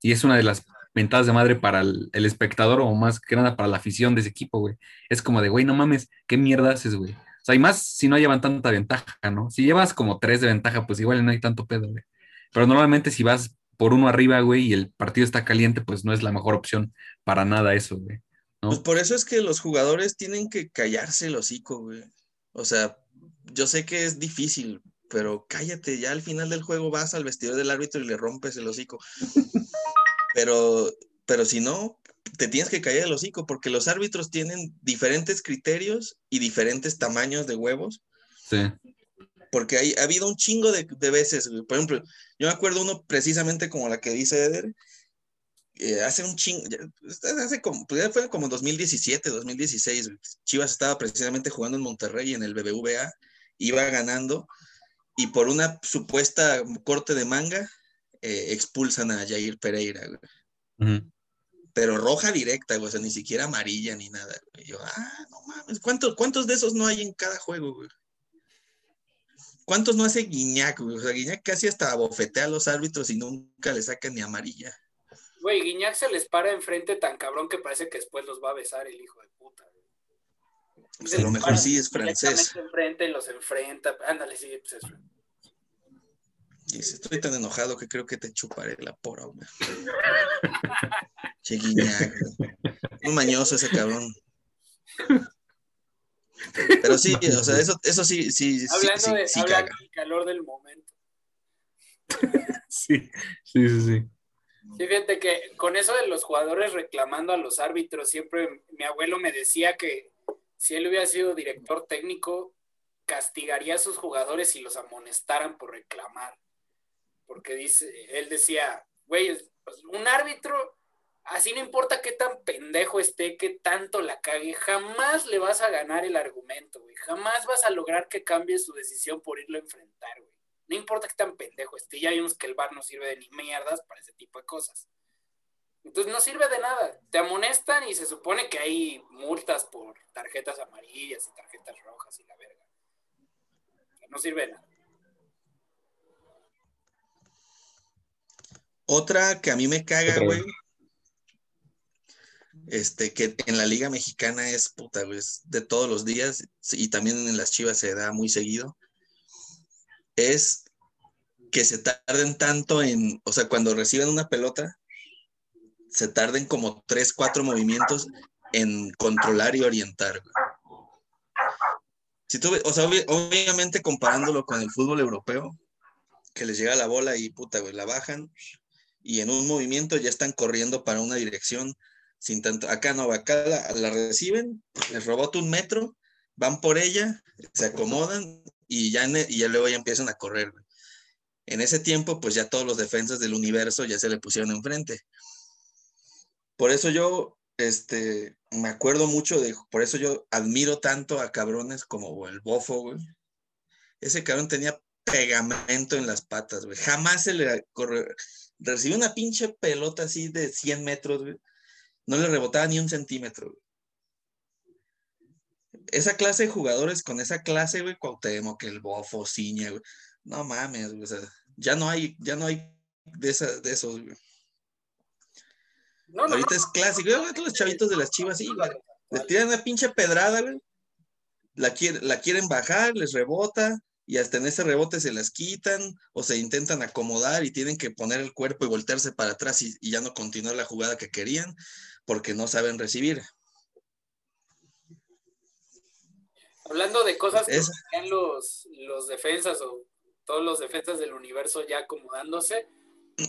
Speaker 4: Y es una de las ventajas de madre para el, espectador o más que nada para la afición de ese equipo, güey. Es como de, güey, no mames, ¿qué mierda haces, güey? O sea, y más si no llevan tanta ventaja, ¿no? Si llevas como tres de ventaja, pues igual no hay tanto pedo, güey. Pero normalmente si vas por uno arriba, güey, y el partido está caliente, pues no es la mejor opción para nada eso, güey.
Speaker 3: Pues por eso es que los jugadores tienen que callarse el hocico, güey. O sea, yo sé que es difícil, pero cállate, ya al final del juego vas al vestidor del árbitro y le rompes el hocico. Pero, pero si no, te tienes que callar el hocico porque los árbitros tienen diferentes criterios y diferentes tamaños de huevos.
Speaker 4: Sí.
Speaker 3: Porque hay, ha habido un chingo de, veces, por ejemplo, yo me acuerdo uno precisamente como la que dice Eder, eh, hace un chingo, hace como, pues fue como 2017, 2016, Chivas estaba precisamente jugando en Monterrey en el BBVA, iba ganando y por una supuesta corte de manga eh, expulsan a Jair Pereira. Pero roja directa, o sea, ni siquiera amarilla ni nada. yo, ah, no mames, ¿cuántos, ¿cuántos de esos no hay en cada juego, güey? ¿Cuántos no hace Guiñac, güey? O sea, Guiñac casi hasta bofetea a los árbitros y nunca le saca ni amarilla.
Speaker 2: Güey, Guiñac se les para enfrente tan cabrón que parece que después los va a besar el hijo de puta.
Speaker 3: Pues a lo mejor sí es francés.
Speaker 2: enfrente los enfrenta. Ándale, sí, pues es
Speaker 3: Dice, estoy tan enojado que creo que te chuparé la pora, güey. che Guiñac. Un mañoso ese cabrón. Pero sí, o sea, eso, eso sí, sí, sí,
Speaker 2: Hablando,
Speaker 3: sí,
Speaker 2: de,
Speaker 3: sí
Speaker 2: hablando
Speaker 3: caga.
Speaker 2: del calor del momento.
Speaker 4: Sí, sí, sí, sí.
Speaker 2: Sí, fíjate que con eso de los jugadores reclamando a los árbitros, siempre mi abuelo me decía que si él hubiera sido director técnico, castigaría a sus jugadores y los amonestaran por reclamar. Porque dice, él decía, güey, pues, un árbitro, así no importa qué tan pendejo esté, qué tanto la cague, jamás le vas a ganar el argumento, güey. Jamás vas a lograr que cambie su decisión por irlo a enfrentar, güey. No importa qué tan pendejo esté, ya vimos que el bar no sirve de ni mierdas para ese tipo de cosas. Entonces no sirve de nada. Te amonestan y se supone que hay multas por tarjetas amarillas y tarjetas rojas y la verga. No sirve de nada.
Speaker 3: Otra que a mí me caga, güey. Este, que en la Liga Mexicana es puta, güey, es de todos los días y también en las Chivas se da muy seguido. Es que se tarden tanto en, o sea, cuando reciben una pelota, se tarden como tres, cuatro movimientos en controlar y orientar. güey. Si tú, o sea, obvi- obviamente comparándolo con el fútbol europeo, que les llega la bola y puta, güey, la bajan y en un movimiento ya están corriendo para una dirección sin tanto. Acá no, acá la, reciben, les rebota un metro, van por ella, se acomodan y ya, e- y ya luego ya empiezan a correr. En ese tiempo, pues ya todos los defensas del universo ya se le pusieron enfrente. Por eso yo, este, me acuerdo mucho de, por eso yo admiro tanto a cabrones como el Bofo. Ese cabrón tenía pegamento en las patas, güey. Jamás se le corre, recibió una pinche pelota así de 100 metros, güey. No le rebotaba ni un centímetro, güey. Esa clase de jugadores con esa clase, güey, Cuauhtémoc, el Bofo, Ciña, güey. No mames, güey, o sea, ya no hay, ya no hay de, esa, de esos, güey.
Speaker 2: No, no,
Speaker 3: Ahorita
Speaker 2: no.
Speaker 3: es clásico, todos los chavitos de las chivas, sí, güey. Les tiran una pinche pedrada, güey. La, quiere- la quieren bajar, les rebota, y hasta en ese rebote se las quitan o se intentan acomodar y tienen que poner el cuerpo y voltearse para atrás y, y ya no continuar la jugada que querían porque no saben recibir.
Speaker 2: Hablando de cosas que hacían los, los defensas o todos los defensas del universo ya acomodándose,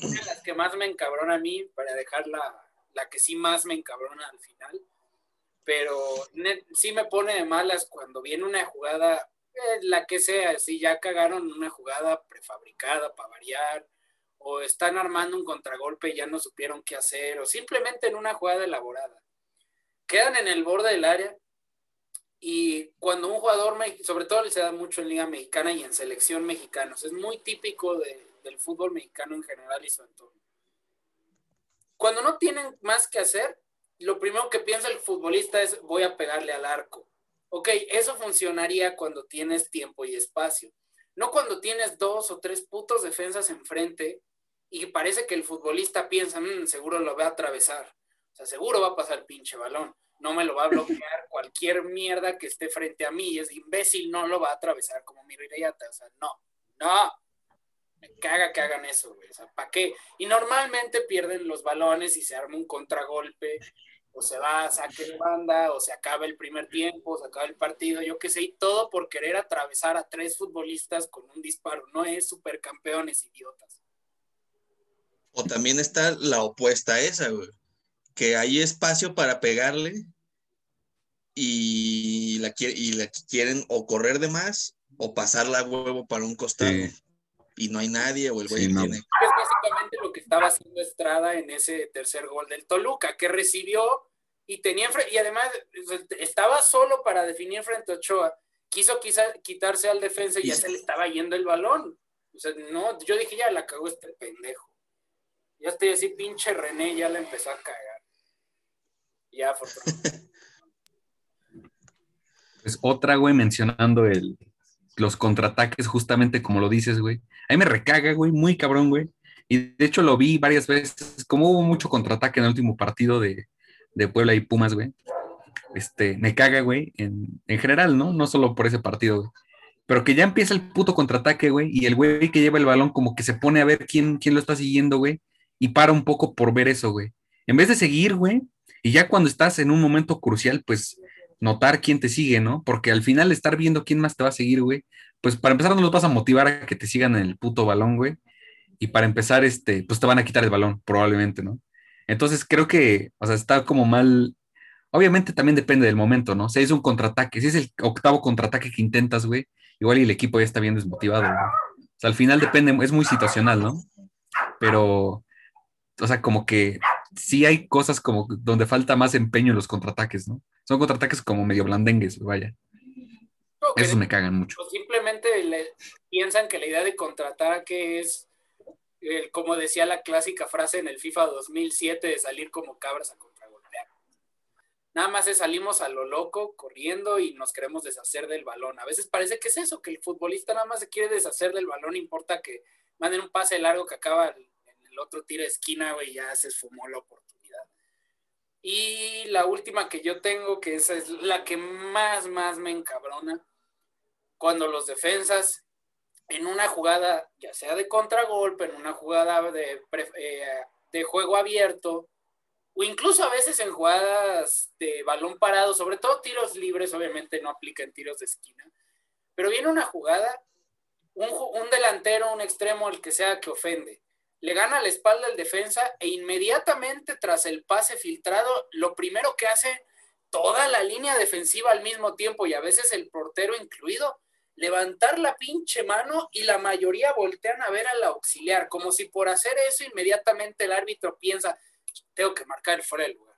Speaker 2: una de las que más me encabrona a mí, para dejar la, la que sí más me encabrona al final, pero sí me pone de malas cuando viene una jugada, la que sea, si ya cagaron una jugada prefabricada para variar, o están armando un contragolpe y ya no supieron qué hacer, o simplemente en una jugada elaborada. Quedan en el borde del área y cuando un jugador, sobre todo se da mucho en Liga Mexicana y en selección sea, es muy típico de- del fútbol mexicano en general y su entorno. Cuando no tienen más que hacer, lo primero que piensa el futbolista es voy a pegarle al arco. Ok, eso funcionaría cuando tienes tiempo y espacio. No cuando tienes dos o tres putos defensas enfrente y parece que el futbolista piensa, "Mm, seguro lo va a atravesar. O sea, seguro va a pasar pinche balón. No me lo va a bloquear cualquier mierda que esté frente a mí. Es imbécil, no lo va a atravesar como mi Reyata. O sea, no, no. Me caga que hagan eso, güey. O sea, ¿para qué? Y normalmente pierden los balones y se arma un contragolpe, o se va a saque de banda, o se acaba el primer tiempo, o se acaba el partido, yo qué sé, y todo por querer atravesar a tres futbolistas con un disparo. No es supercampeones, idiotas.
Speaker 3: O también está la opuesta a esa, güey. Que hay espacio para pegarle y la, y la quieren o correr de más o pasarla a huevo para un costado.
Speaker 4: Sí.
Speaker 3: Y no hay nadie o el güey
Speaker 4: Sí, no.
Speaker 3: tiene.
Speaker 2: Es básicamente lo que estaba haciendo Estrada en ese tercer gol del Toluca, que recibió y tenía y además estaba solo para definir frente a Ochoa. Quiso quizá quitarse al defensa y ya se le estaba yendo el balón. O sea, no, yo dije, ya la cagó este pendejo. Ya estoy así, pinche René, ya la empezó a cagar. Ya, afortunadamente.
Speaker 4: Pues otra, güey, mencionando el, los contraataques, justamente como lo dices, güey. A mí me recaga, güey, muy cabrón, güey. Y de hecho lo vi varias veces, como hubo mucho contraataque en el último partido de, de Puebla y Pumas, güey. Este, me caga, güey, en, en general, ¿no? No solo por ese partido, güey. Pero que ya empieza el puto contraataque, güey, y el güey que lleva el balón como que se pone a ver quién, quién lo está siguiendo, güey, y para un poco por ver eso, güey. En vez de seguir, güey, Y ya cuando estás en un momento crucial, pues notar quién te sigue, ¿no? Porque al final estar viendo quién más te va a seguir, güey, pues para empezar no los vas a motivar a que te sigan en el puto balón, güey. Y para empezar, este, pues te van a quitar el balón, probablemente, ¿no? Entonces creo que, o sea, está como mal. Obviamente también depende del momento, ¿no? Si es un contraataque, si es el octavo contraataque que intentas, güey, igual y el equipo ya está bien desmotivado, güey. O sea, al final depende, es muy situacional, ¿no? Pero, o sea, como que sí hay cosas como donde falta más empeño en los contraataques, ¿no? Son contraataques como medio blandengues, vaya. Esos me cagan mucho.
Speaker 2: simplemente piensan que la idea de contraataque es, como decía la clásica frase en el FIFA 2007, de salir como cabras a contragolpear. Nada más es salimos a lo loco, corriendo y nos queremos deshacer del balón. A veces parece que es eso, que el futbolista nada más se quiere deshacer del balón, importa que manden un pase largo que acaba en el otro tiro de esquina, güey, ya se esfumó la oportunidad. Y la última que yo tengo, que esa es la que más, más me encabrona, cuando los defensas en una jugada, ya sea de contragolpe, en una jugada de, eh, de juego abierto, o incluso a veces en jugadas de balón parado, sobre todo tiros libres, obviamente no aplica en tiros de esquina, pero viene una jugada, un, un delantero, un extremo, el que sea que ofende, le gana la espalda al defensa e inmediatamente tras el pase filtrado, lo primero que hace toda la línea defensiva al mismo tiempo y a veces el portero incluido, levantar la pinche mano y la mayoría voltean a ver al auxiliar, como si por hacer eso inmediatamente el árbitro piensa, tengo que marcar el fuera lugar.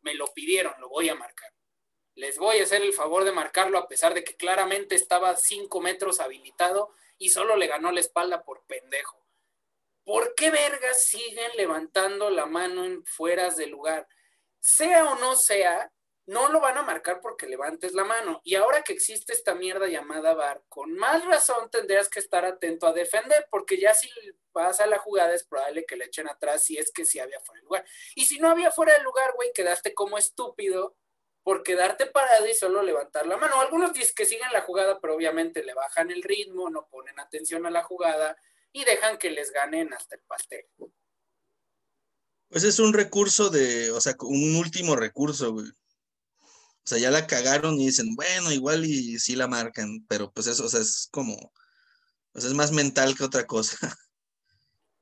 Speaker 2: Me lo pidieron, lo voy a marcar. Les voy a hacer el favor de marcarlo a pesar de que claramente estaba cinco metros habilitado y solo le ganó la espalda por pendejo. ¿Por qué vergas siguen levantando la mano en fueras de lugar? Sea o no sea, no lo van a marcar porque levantes la mano. Y ahora que existe esta mierda llamada VAR, con más razón tendrías que estar atento a defender, porque ya si vas a la jugada es probable que le echen atrás si es que sí había fuera de lugar. Y si no había fuera de lugar, güey, quedaste como estúpido por quedarte parado y solo levantar la mano. Algunos dicen que siguen la jugada, pero obviamente le bajan el ritmo, no ponen atención a la jugada y dejan que les ganen hasta el pastel.
Speaker 3: Pues es un recurso de, o sea, un último recurso, güey. O sea, ya la cagaron y dicen, bueno, igual y sí la marcan, pero pues eso, o sea, es como, o sea, es más mental que otra cosa.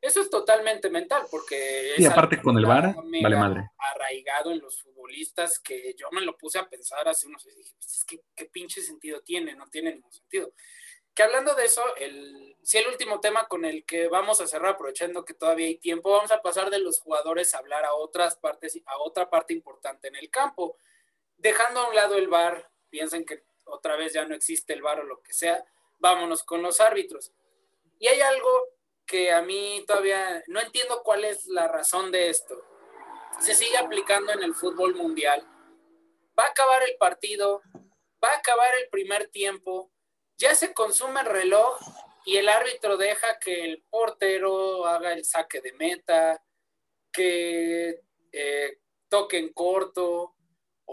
Speaker 2: Eso es totalmente mental, porque...
Speaker 4: Y aparte con el VAR, vale madre.
Speaker 2: Arraigado en los futbolistas que yo me lo puse a pensar hace unos días, dije, pues, es que, ¿qué pinche sentido tiene? No tiene ningún sentido. Que hablando de eso, el, si el último tema con el que vamos a cerrar, aprovechando que todavía hay tiempo, vamos a pasar de los jugadores a hablar a otras partes, a otra parte importante en el campo dejando a un lado el bar, piensen que otra vez ya no existe el bar o lo que sea, vámonos con los árbitros. Y hay algo que a mí todavía no entiendo cuál es la razón de esto. Se sigue aplicando en el fútbol mundial. Va a acabar el partido, va a acabar el primer tiempo, ya se consume el reloj y el árbitro deja que el portero haga el saque de meta, que eh, toque en corto,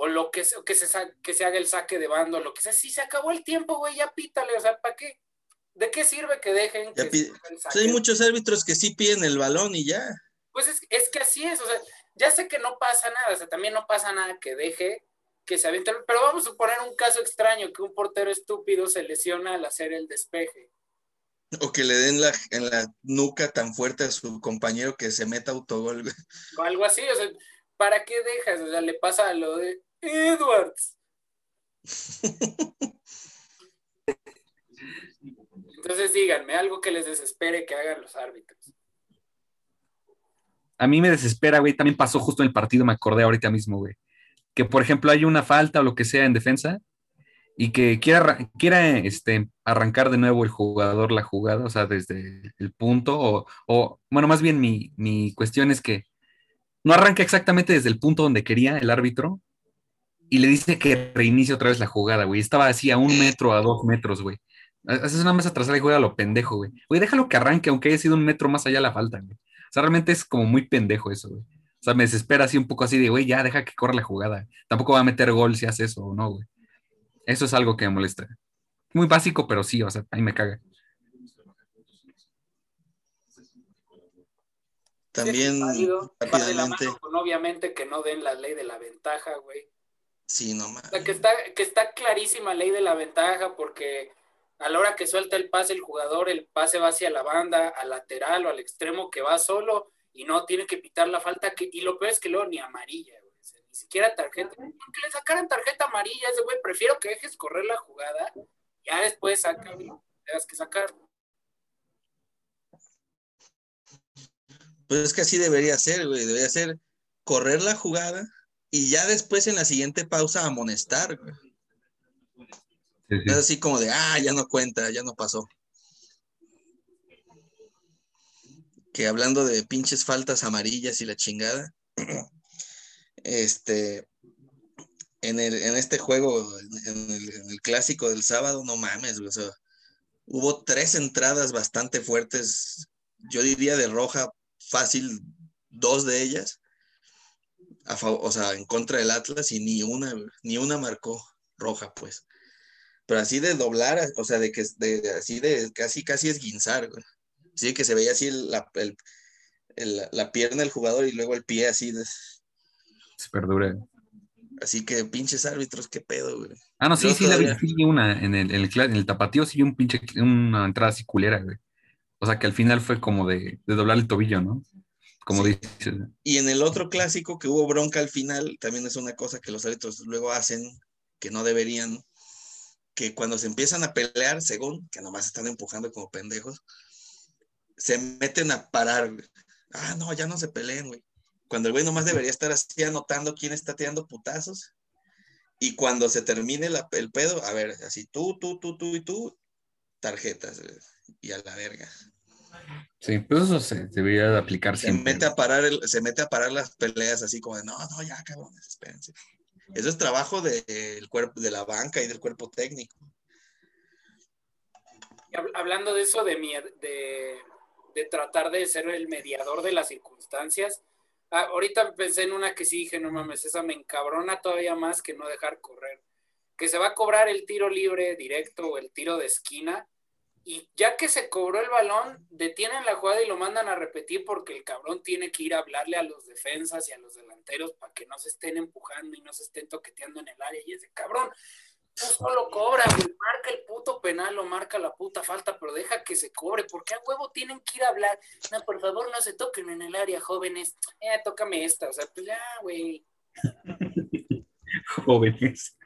Speaker 2: o lo que, que, se, que se haga el saque de bando, lo que sea. Si se acabó el tiempo, güey, ya pítale, o sea, ¿para qué? ¿De qué sirve que dejen? Que
Speaker 3: hay muchos árbitros que sí piden el balón y ya.
Speaker 2: Pues es, es, que así es, o sea, ya sé que no pasa nada, o sea, también no pasa nada que deje que se aviente, pero vamos a poner un caso extraño, que un portero estúpido se lesiona al hacer el despeje.
Speaker 3: O que le den la, en la nuca tan fuerte a su compañero que se meta autogol.
Speaker 2: O algo así, o sea, ¿para qué dejas? O sea, le pasa a lo de Edwards. Entonces díganme algo que les desespere que hagan los árbitros.
Speaker 4: A mí me desespera, güey. También pasó justo en el partido, me acordé ahorita mismo, güey. Que por ejemplo hay una falta o lo que sea en defensa y que quiera, quiera este, arrancar de nuevo el jugador la jugada, o sea, desde el punto, o, o bueno, más bien mi, mi cuestión es que no arranca exactamente desde el punto donde quería el árbitro y le dice que reinicie otra vez la jugada, güey. Estaba así a un metro, a dos metros, güey. Haces una mesa atrasada y juega lo pendejo, güey. Güey, déjalo que arranque, aunque haya sido un metro más allá la falta, güey. O sea, realmente es como muy pendejo eso, güey. O sea, me desespera así un poco así de, güey, ya deja que corra la jugada. Tampoco va a meter gol si hace eso o no, güey. Eso es algo que me molesta. Muy básico, pero sí, o sea, ahí me caga.
Speaker 3: También
Speaker 2: válido, va de la
Speaker 3: rápidamente.
Speaker 2: mano con, obviamente que no den la ley de la ventaja, güey.
Speaker 3: Sí, no
Speaker 2: O
Speaker 3: mames.
Speaker 2: sea, que está, que está clarísima ley de la ventaja porque a la hora que suelta el pase el jugador, el pase va hacia la banda, al lateral o al extremo que va solo y no tiene que pitar la falta. Que, y lo peor es que luego ni amarilla, güey. O sea, ni siquiera tarjeta. Aunque le sacaran tarjeta amarilla a ese güey, prefiero que dejes correr la jugada. Ya después saca, güey, tengas que sacar.
Speaker 3: Pues es que así debería ser, güey. Debería ser correr la jugada y ya después en la siguiente pausa amonestar, güey.
Speaker 4: Sí, sí.
Speaker 3: Es así como de, ah, ya no cuenta, ya no pasó. Que hablando de pinches faltas amarillas y la chingada, este, en, el, en este juego, en el, en el clásico del sábado, no mames, güey, o sea, hubo tres entradas bastante fuertes, yo diría de roja fácil, dos de ellas, a o sea, en contra del Atlas y ni una, ni una marcó roja, pues. Pero así de doblar, o sea, de que de, de- así de casi casi esguinzar, güey. Así que se veía así la, el- el- la pierna del jugador y luego el pie así de-
Speaker 4: Súper dura.
Speaker 3: así que pinches árbitros, qué pedo, güey.
Speaker 4: Ah, no, sí,
Speaker 3: Yo
Speaker 4: sí, la vi, sí una en el, en el, en el tapatío, sí un pinche, una entrada así culera, güey. O sea, que al final fue como de, de doblar el tobillo, ¿no? Como
Speaker 3: Sí.
Speaker 4: dices.
Speaker 3: Y en el otro clásico que hubo bronca al final, también es una cosa que los árbitros luego hacen que no deberían, que cuando se empiezan a pelear, según, que nomás están empujando como pendejos, se meten a parar. Ah, no, ya no se peleen, güey. Cuando el güey nomás debería estar así anotando quién está tirando putazos. Y cuando se termine la- el pedo, a ver, así tú, tú, tú, tú y tú, tarjetas, güey, y a la verga.
Speaker 4: Sí, pues eso se debería de aplicar
Speaker 3: Se
Speaker 4: siempre.
Speaker 3: mete a parar el- se mete a parar las peleas así como de no, no, ya cabrones, espérense. Eso es trabajo del cuerpo, de la banca y del cuerpo técnico.
Speaker 2: Hablando de eso, de, mi- de, de tratar de ser el mediador de las circunstancias, ah, ahorita pensé en una que sí dije, no mames, esa me encabrona todavía más que no dejar correr. Que se va a cobrar el tiro libre directo o el tiro de esquina, y ya que se cobró el balón, detienen la jugada y lo mandan a repetir porque el cabrón tiene que ir a hablarle a los defensas y a los delanteros para que no se estén empujando y no se estén toqueteando en el área. Y ese cabrón, tú solo cobra, güey, marca el puto penal o marca la puta falta, pero deja que se cobre, porque a huevo tienen que ir a hablar. No, por favor, no se toquen en el área, jóvenes. Eh, tócame esta, o sea, pues ya, güey.
Speaker 4: Jóvenes.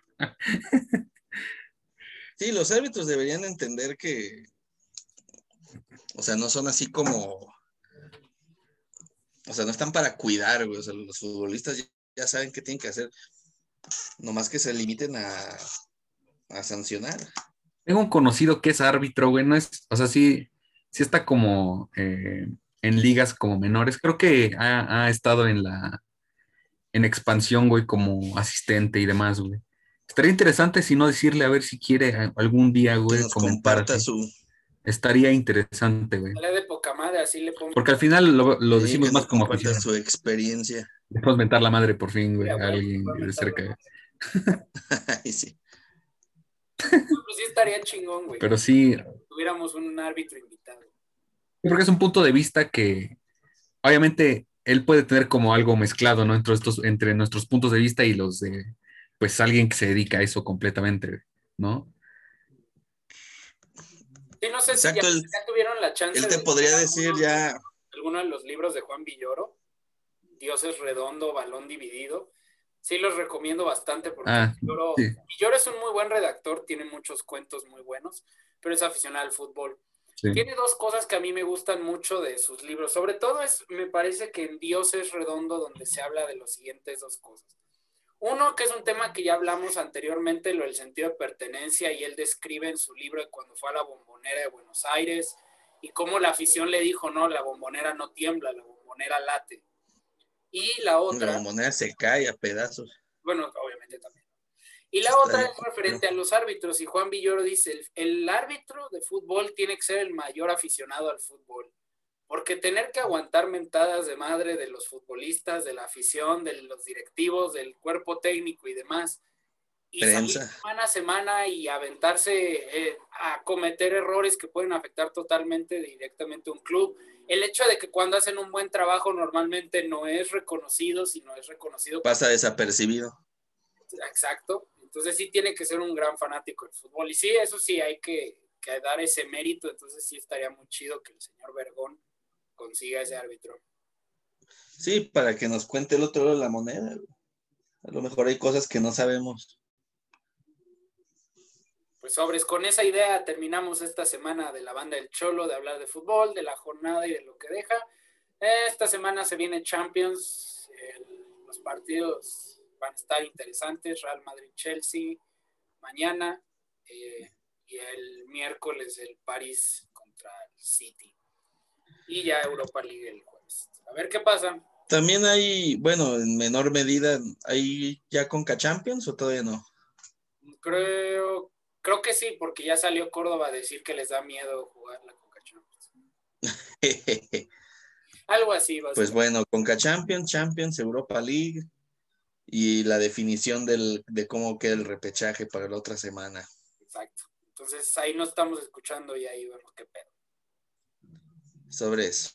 Speaker 3: Sí, los árbitros deberían entender que, o sea, no son así como, o sea, no están para cuidar, güey. O sea, los futbolistas ya, ya saben qué tienen que hacer. Nomás que se limiten a, a sancionar.
Speaker 4: Tengo un conocido que es árbitro, güey, no es, o sea, sí, sí está como eh, en ligas como menores. Creo que ha, ha estado en la, en expansión, güey, como asistente y demás, güey. Estaría interesante si no decirle a ver si quiere algún día,
Speaker 3: Que
Speaker 4: güey,
Speaker 3: nos
Speaker 4: comentar.
Speaker 3: comparta su,
Speaker 4: Estaría interesante, güey.
Speaker 2: Sale de poca madre, así le pongo.
Speaker 4: Porque al final lo, lo
Speaker 3: sí,
Speaker 4: decimos más como aficionados.
Speaker 3: su experiencia.
Speaker 4: Después mentar la madre por fin, güey, a alguien de cerca.
Speaker 3: Ay, sí.
Speaker 2: Pues sí estaría chingón, güey.
Speaker 4: Pero sí,
Speaker 2: Tuviéramos un árbitro invitado.
Speaker 4: Yo creo que es un punto de vista que obviamente él puede tener como algo mezclado, ¿no? Entre, estos, entre nuestros puntos de vista y los de, pues, alguien que se dedica a eso completamente, ¿no?
Speaker 2: Sí, no sé
Speaker 3: Exacto,
Speaker 2: si ya,
Speaker 3: él-
Speaker 2: ya tuvieron la chance
Speaker 3: Él te
Speaker 2: de
Speaker 3: podría
Speaker 2: leer
Speaker 3: decir
Speaker 2: alguno-
Speaker 3: ya,
Speaker 2: alguno de los libros de Juan Villoro, Dios es redondo, balón dividido. Sí los recomiendo bastante porque
Speaker 4: Ah,
Speaker 2: Villoro,
Speaker 4: sí.
Speaker 2: Villoro es un muy buen redactor, tiene muchos cuentos muy buenos, pero es aficionado al fútbol.
Speaker 4: Sí.
Speaker 2: Tiene dos cosas que a mí me gustan mucho de sus libros. Sobre todo es, me parece que en Dios es redondo donde se habla de las siguientes dos cosas. Uno, que es un tema que ya hablamos anteriormente, lo del sentido de pertenencia, y él describe en su libro de cuando fue a la bombonera de Buenos Aires y cómo la afición le dijo, no, la bombonera no tiembla, la bombonera late. Y la
Speaker 3: la
Speaker 2: otra,
Speaker 3: moneda se cae a pedazos.
Speaker 2: bueno, obviamente también. Y la otra es referente a los árbitros. Y Juan Villoro dice, el, el árbitro de fútbol tiene que ser el mayor aficionado al fútbol. Porque tener que aguantar mentadas de madre de los futbolistas, de la afición, de los directivos, del cuerpo técnico y demás, y salir
Speaker 3: Prensa.
Speaker 2: semana a semana y aventarse eh, a cometer errores que pueden afectar totalmente directamente a un club. El hecho de que cuando hacen un buen trabajo normalmente no es reconocido, sino es reconocido.
Speaker 3: Pasa desapercibido.
Speaker 2: Exacto. Entonces sí tiene que ser un gran fanático del fútbol. Y sí, eso sí, hay que, que dar ese mérito. Entonces sí estaría muy chido que el señor Vergón consiga ese árbitro.
Speaker 3: Sí, para que nos cuente el otro lado de la moneda. A lo mejor hay cosas que no sabemos.
Speaker 2: Pues sobres, con esa idea terminamos esta semana de la banda del Cholo, de hablar de fútbol, de la jornada y de lo que deja. Esta semana se viene Champions, el- los partidos van a estar interesantes, Real Madrid-Chelsea mañana eh, y el miércoles el París contra el City. Y ya Europa League el jueves. A ver qué pasa.
Speaker 3: También hay, bueno, en menor medida, ¿hay ya Conca Champions o todavía no?
Speaker 2: Creo, creo que sí, porque ya salió Córdoba a decir que les da miedo jugar la Coca Champions. Algo así va a
Speaker 3: Pues
Speaker 2: ser.
Speaker 3: bueno, Conca Champions, Champions, Europa League y la definición del, de cómo queda el repechaje para la otra semana.
Speaker 2: Exacto. Entonces ahí nos estamos escuchando y ahí vemos qué pedo.
Speaker 3: Sobre eso.